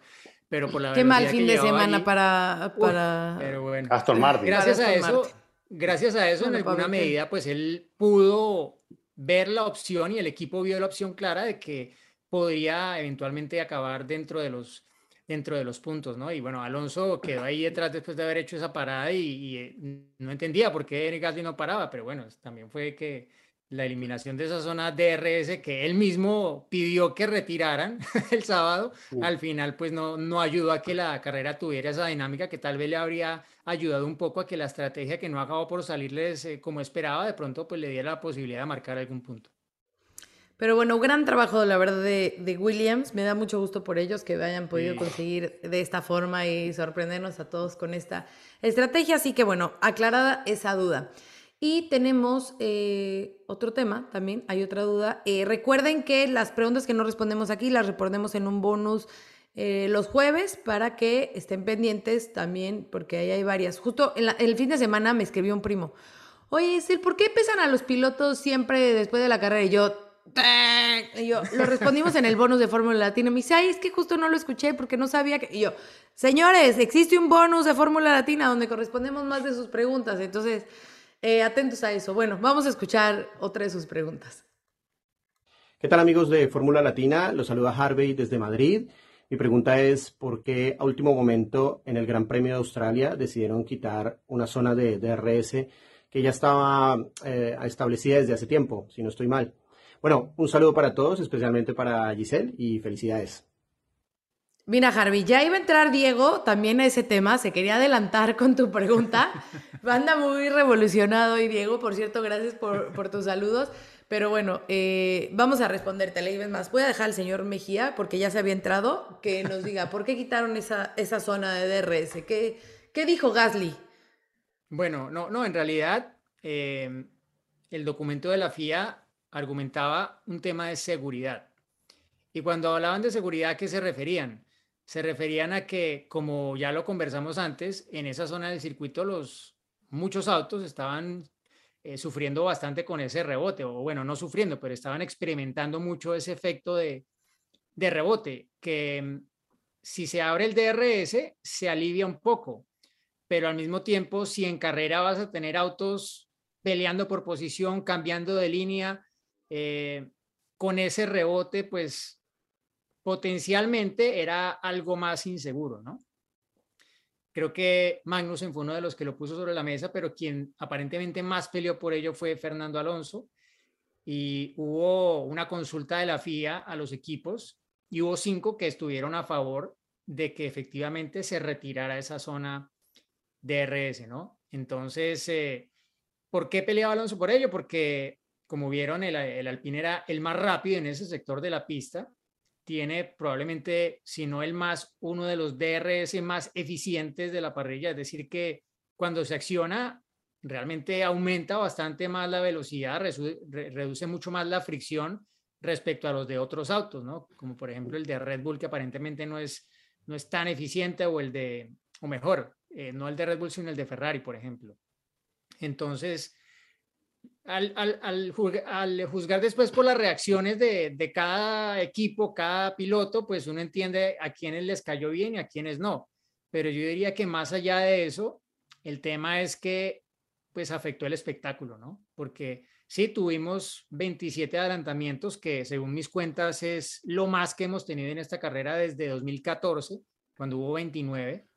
pero por la Qué mal fin de semana para, para... pero bueno. Aston Martin. Gracias a eso, gracias a eso, en alguna medida, pues él pudo ver la opción y el equipo vio la opción clara de que podría eventualmente acabar dentro de los dentro de los puntos, ¿no? Y bueno, Alonso quedó ahí detrás después de haber hecho esa parada y, eh, no entendía por qué Eric Gasly no paraba, pero bueno, también fue que la eliminación de esa zona DRS que él mismo pidió que retiraran el sábado, al final pues no, no ayudó a que la carrera tuviera esa dinámica que tal vez le habría ayudado un poco a que la estrategia que no acabó por salirles eh, como esperaba, de pronto pues le diera la posibilidad de marcar algún punto. Pero bueno, gran trabajo, la verdad, de, de, Williams. Me da mucho gusto por ellos que hayan podido conseguir de esta forma y sorprendernos a todos con esta estrategia. Así que bueno, aclarada esa duda. Y tenemos eh, otro tema también, hay otra duda. Eh, recuerden que las preguntas que no respondemos aquí las respondemos en un bonus eh, los jueves para que estén pendientes también, porque ahí hay varias. Justo en, el fin de semana me escribió un primo. Oye, Sil, ¿por qué pesan a los pilotos siempre después de la carrera? Y yo, y yo, lo respondimos en el bonus de Fórmula Latina. Me dice, ay, es que justo no lo escuché porque no sabía que. Y yo, señores, existe un bonus de Fórmula Latina donde correspondemos más de sus preguntas. Entonces, eh, atentos a eso. Bueno, vamos a escuchar otra de sus preguntas. ¿Qué tal amigos de Fórmula Latina? Los saluda Harvey desde Madrid. Mi pregunta es, ¿por qué a último momento en el Gran Premio de Australia decidieron quitar una zona de DRS que ya estaba eh, establecida desde hace tiempo, si no estoy mal? Bueno, un saludo para todos, especialmente para Giselle y felicidades. Mira, Harvey, ya iba a entrar Diego también a ese tema, se quería adelantar con tu pregunta. Anda muy revolucionado y Diego, por cierto, gracias por, tus saludos. Pero bueno, eh, vamos a responderte, le más. Voy a dejar al señor Mejía, porque ya se había entrado, que nos diga por qué quitaron esa, esa zona de DRS. ¿Qué, qué dijo Gasly? Bueno, no, no, en realidad eh, el documento de la FIA argumentaba un tema de seguridad. Y cuando hablaban de seguridad, ¿a qué se referían? Se referían a que, como ya lo conversamos antes, en esa zona del circuito los muchos autos estaban eh, sufriendo bastante con ese rebote, o bueno, no sufriendo, pero estaban experimentando mucho ese efecto de, de rebote, que mm, si se abre el DRS, se alivia un poco, pero al mismo tiempo, si en carrera vas a tener autos peleando por posición, cambiando de línea, eh, con ese rebote, pues potencialmente era algo más inseguro, ¿no? Creo que Magnussen fue uno de los que lo puso sobre la mesa, pero quien aparentemente más peleó por ello fue Fernando Alonso. Y hubo una consulta de la FIA a los equipos y hubo cinco que estuvieron a favor de que efectivamente se retirara esa zona DRS, ¿no? Entonces, eh, ¿por qué peleaba Alonso por ello? Porque, como vieron, el, el Alpine era el más rápido en ese sector de la pista tiene probablemente, si no el más, uno de los DRS más eficientes de la parrilla. Es decir, que cuando se acciona, realmente aumenta bastante más la velocidad, reduce mucho más la fricción respecto a los de otros autos, ¿no? Como por ejemplo el de Red Bull, que aparentemente no es, no es tan eficiente, o el de, o mejor, eh, no el de Red Bull, sino el de Ferrari, por ejemplo. Entonces, al, al, juzgar, después por las reacciones de, cada equipo, cada piloto, pues uno entiende a quienes les cayó bien y a quienes no. Pero yo diría que más allá de eso, el tema es que pues afectó el espectáculo, ¿no? Porque sí tuvimos 27 adelantamientos, que según mis cuentas es lo más que hemos tenido en esta carrera desde 2014, cuando hubo 29,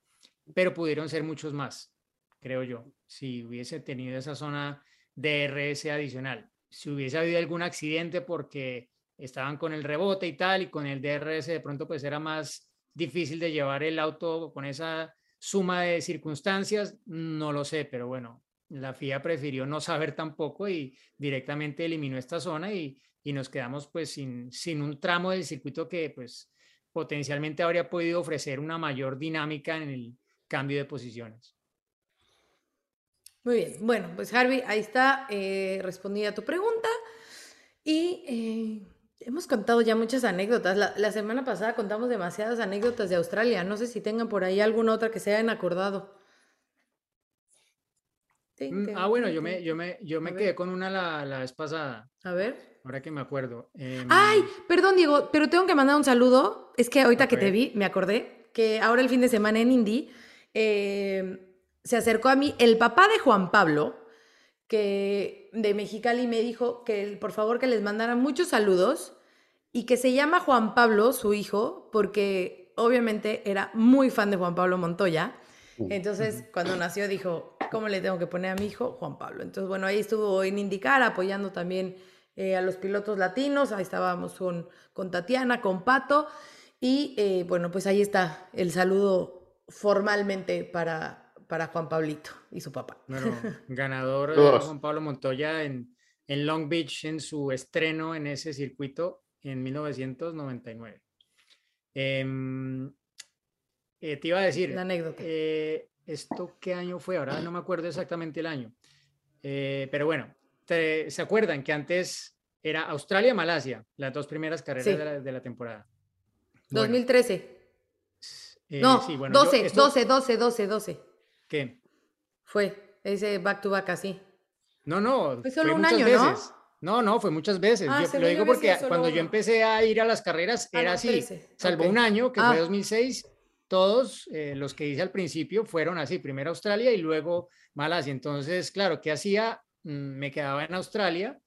pero pudieron ser muchos más, creo yo. Si hubiese tenido esa zona DRS adicional. Si hubiese habido algún accidente porque estaban con el rebote y tal, y con el DRS de pronto pues era más difícil de llevar el auto con esa suma de circunstancias, no lo sé, pero bueno, la FIA prefirió no saber tampoco y directamente eliminó esta zona y, y nos quedamos pues sin, sin un tramo del circuito que pues potencialmente habría podido ofrecer una mayor dinámica en el cambio de posiciones. Muy bien, bueno, pues Harvey, ahí está eh, respondida tu pregunta. Y eh, hemos contado ya muchas anécdotas. La, semana pasada contamos demasiadas anécdotas de Australia. No sé si tengan por ahí alguna otra que se hayan acordado. Mm, ah, bueno, yo me, yo me, yo me quedé con una la, vez pasada. A ver. Ahora que me acuerdo. Em, Ay, perdón, Diego, pero tengo que mandar un saludo. Es que ahorita que te vi, me acordé que ahora el fin de semana en Indy. Eh, se acercó a mí el papá de Juan Pablo, que de Mexicali me dijo que por favor que les mandara muchos saludos y que se llama Juan Pablo, su hijo, porque obviamente era muy fan de Juan Pablo Montoya. Entonces, cuando nació dijo, ¿cómo le tengo que poner a mi hijo? Juan Pablo. Entonces, bueno, ahí estuvo en Indicar apoyando también eh, a los pilotos latinos. Ahí estábamos con, con Tatiana, con Pato. Y eh, bueno, pues ahí está el saludo formalmente para, para Juan Pablito y su papá. Bueno, ganador de Juan Pablo Montoya en, en, Long Beach en su estreno en ese circuito en 1999. Em, eh, te iba a decir. La anécdota. Eh, ¿Esto qué año fue? Ahora no me acuerdo exactamente el año. Eh, pero bueno, ¿se acuerdan que antes era Australia-Malasia, las dos primeras carreras de, la, temporada? 2013. no, sí, bueno, 12, 12, 12, 12, 12. ¿Qué? Fue ese back to back así. No, no. Fue solo un año, veces. ¿no? No, fue muchas veces. Ah, yo lo digo porque cuando yo empecé a ir a las carreras ah, era así. Salvo un año, que fue 2006, ah. todos eh, los que hice al principio fueron así. Primero Australia y luego Malasia. Entonces, claro, ¿qué hacía? Mm, me quedaba en Australia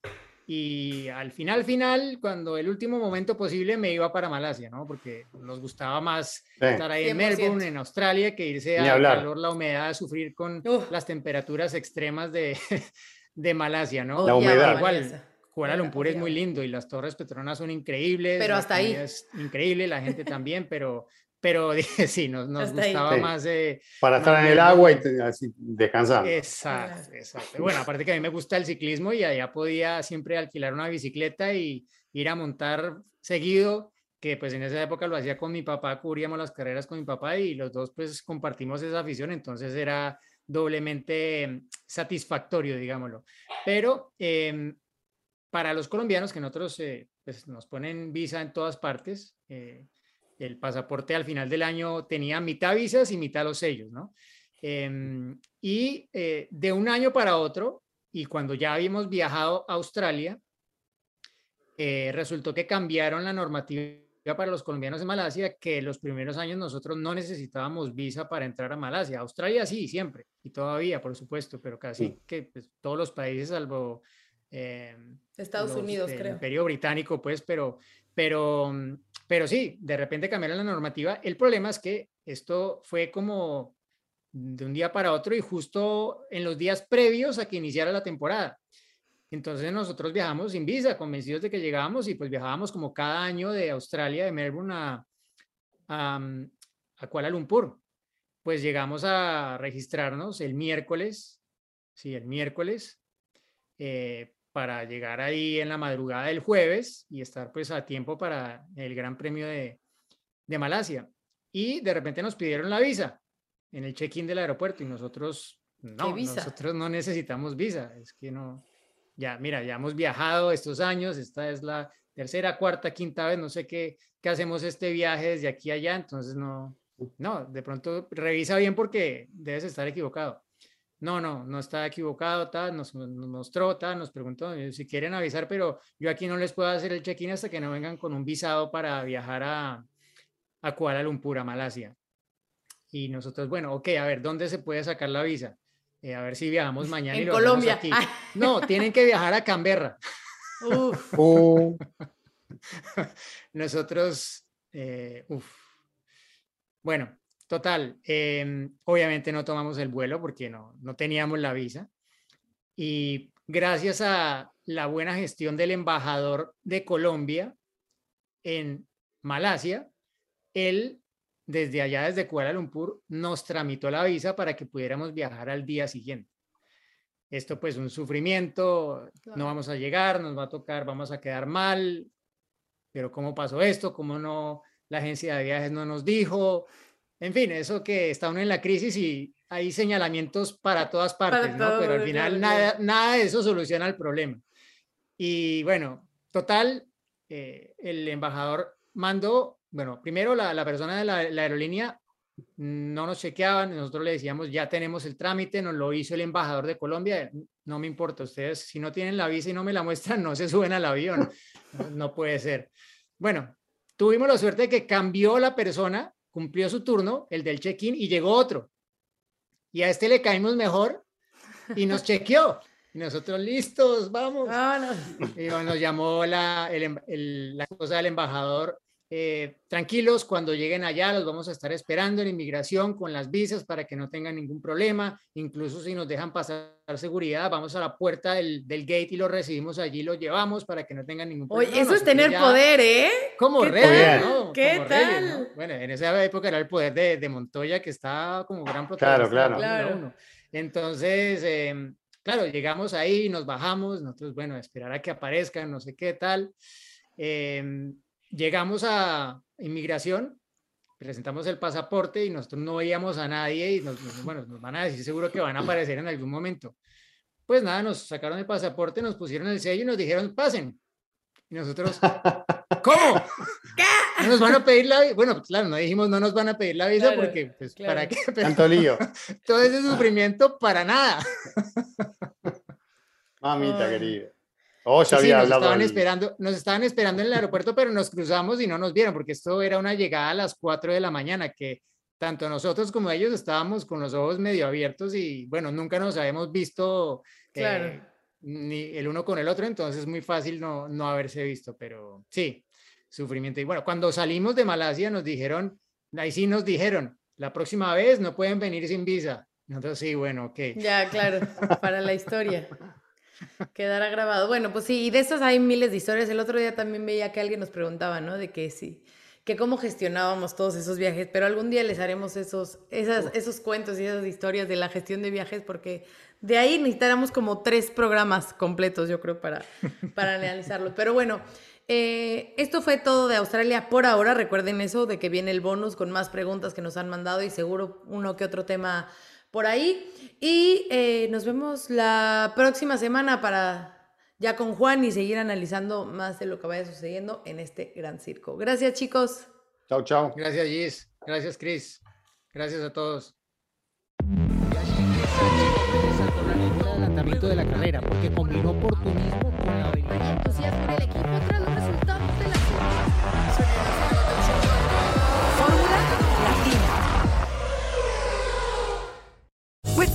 y al final, final, cuando el último momento posible me iba para Malasia, ¿no? Porque nos gustaba más estar ahí en Melbourne, en Australia, que irse a calor, la humedad, a sufrir con las temperaturas extremas de, de Malasia, ¿no? La humedad. Igual, Kuala Lumpur es muy lindo y las Torres Petronas son increíbles. Pero hasta ahí. Es increíble, la gente también, pero pero sí, nos, nos gustaba más de... Para estar en el agua y así, descansar. Exacto, exacto. Bueno, aparte que a mí me gusta el ciclismo y allá podía siempre alquilar una bicicleta y ir a montar seguido, que pues en esa época lo hacía con mi papá, cubríamos las carreras con mi papá y los dos pues compartimos esa afición, entonces era doblemente satisfactorio, digámoslo. Pero em, para los colombianos que nosotros eh, pues, nos ponen visa en todas partes, eh, el pasaporte al final del año tenía mitad visas y mitad los sellos, ¿no? Em, y eh, de un año para otro, y cuando ya habíamos viajado a Australia, eh, resultó que cambiaron la normativa para los colombianos en Malasia, que los primeros años nosotros no necesitábamos visa para entrar a Malasia. Australia sí, siempre, y todavía, por supuesto, pero casi que pues, todos los países, salvo... Em, Estados Unidos, creo. El Imperio Británico, pues, pero, pero pero sí, de repente cambiaron la normativa. El problema es que esto fue como de un día para otro y justo en los días previos a que iniciara la temporada. Entonces nosotros viajamos sin visa, convencidos de que llegábamos y pues viajábamos como cada año de Australia, de Melbourne a, a, Kuala Lumpur. Pues llegamos a registrarnos el miércoles, sí, el miércoles, eh, para llegar ahí en la madrugada del jueves y estar pues a tiempo para el Gran Premio de, de Malasia. Y de repente nos pidieron la visa en el check-in del aeropuerto y nosotros no, nosotros no necesitamos visa, es que no, ya, mira, ya hemos viajado estos años, esta es la tercera, cuarta, quinta vez, no sé qué, qué hacemos este viaje desde aquí a allá, entonces no, no, de pronto revisa bien porque debes estar equivocado. No, no, no está equivocado, tal, nos, mostró, tal, nos preguntó si quieren avisar, pero yo aquí no les puedo hacer el check-in hasta que no vengan con un visado para viajar a, a Kuala Lumpur, a Malasia. Y nosotros, bueno, ok, a ver, ¿dónde se puede sacar la visa? Eh, a ver si viajamos mañana. En y Colombia. Aquí. No, tienen que viajar a Canberra. Uf. Uh. Nosotros, eh, Bueno, total, em, obviamente no tomamos el vuelo porque no, no teníamos la visa. Y gracias a la buena gestión del embajador de Colombia en Malasia, él desde allá, desde Kuala Lumpur, nos tramitó la visa para que pudiéramos viajar al día siguiente. Esto pues un sufrimiento, no vamos a llegar, nos va a tocar, vamos a quedar mal, pero ¿cómo pasó esto? ¿Cómo no? La agencia de viajes no nos dijo. En fin, eso que está uno en la crisis y hay señalamientos para todas partes, ¿no? Pero al final nada, nada de eso soluciona el problema. Y bueno, total, eh, el embajador mandó bueno, primero la, persona de la, aerolínea no nos chequeaban, nosotros le decíamos, ya tenemos el trámite, nos lo hizo el embajador de Colombia, no me importa, ustedes si no tienen la visa y no me la muestran, no se suben al avión, no, puede ser. Bueno, tuvimos la suerte de que cambió la persona, cumplió su turno, el del check-in, y llegó otro. Y a este le caímos mejor y nos chequeó. Y nosotros listos, vamos. Y nos llamó la, la esposa del embajador eh, tranquilos, cuando lleguen allá los vamos a estar esperando en inmigración con las visas para que no tengan ningún problema. Incluso si nos dejan pasar seguridad, vamos a la puerta del, gate y lo recibimos allí, lo llevamos para que no tengan ningún problema. Oye, eso es tener poder, ¿eh? Como rey, ¿no? ¿Qué tal? Bueno, en esa época era el poder de, Montoya que estaba como gran protagonista. Claro, claro. Entonces, em, claro, llegamos ahí, nos bajamos, nosotros, bueno, esperar a que aparezcan, no sé qué tal. Eh, llegamos a inmigración, presentamos el pasaporte y nosotros no veíamos a nadie y nos, bueno, nos van a decir seguro que van a aparecer en algún momento. Pues nada, nos sacaron el pasaporte, nos pusieron el sello y nos dijeron, pasen. Y nosotros, ¿cómo? ¿Qué? Nos van a pedir la visa. Bueno, claro, no dijimos no nos van a pedir la visa porque, pues, ¿para qué? Tanto lío. Todo ese sufrimiento para nada. Mamita querida. Oh, nos estaban, esperando, nos estaban esperando en el aeropuerto, pero nos cruzamos y no nos vieron, porque esto era una llegada a las 4 de la mañana, que tanto nosotros como ellos estábamos con los ojos medio abiertos y bueno, nunca nos habíamos visto eh, ni el uno con el otro, entonces es muy fácil no, no haberse visto, pero sí, sufrimiento. Y bueno, cuando salimos de Malasia nos dijeron, ahí sí nos dijeron, la próxima vez no pueden venir sin visa. Nosotros sí, bueno, ok. Ya, claro, para la historia. Quedará grabado. Bueno, pues sí, y de esas hay miles de historias. El otro día también veía que alguien nos preguntaba, ¿no? De que sí, que cómo gestionábamos todos esos viajes, pero algún día les haremos esos, esas, esos cuentos y esas historias de la gestión de viajes, porque de ahí necesitáramos como tres programas completos, yo creo, para, para analizarlo. Pero bueno, eh, esto fue todo de Australia por ahora. Recuerden eso, de que viene el bonus con más preguntas que nos han mandado y seguro uno que otro tema por ahí. Y eh, nos vemos la próxima semana para ya con Juan y seguir analizando más de lo que vaya sucediendo en este gran circo. Gracias, chicos. Chao, chao. Gracias, Gis. Gracias, Chris. Gracias a todos. de la carrera porque combinó oportunismo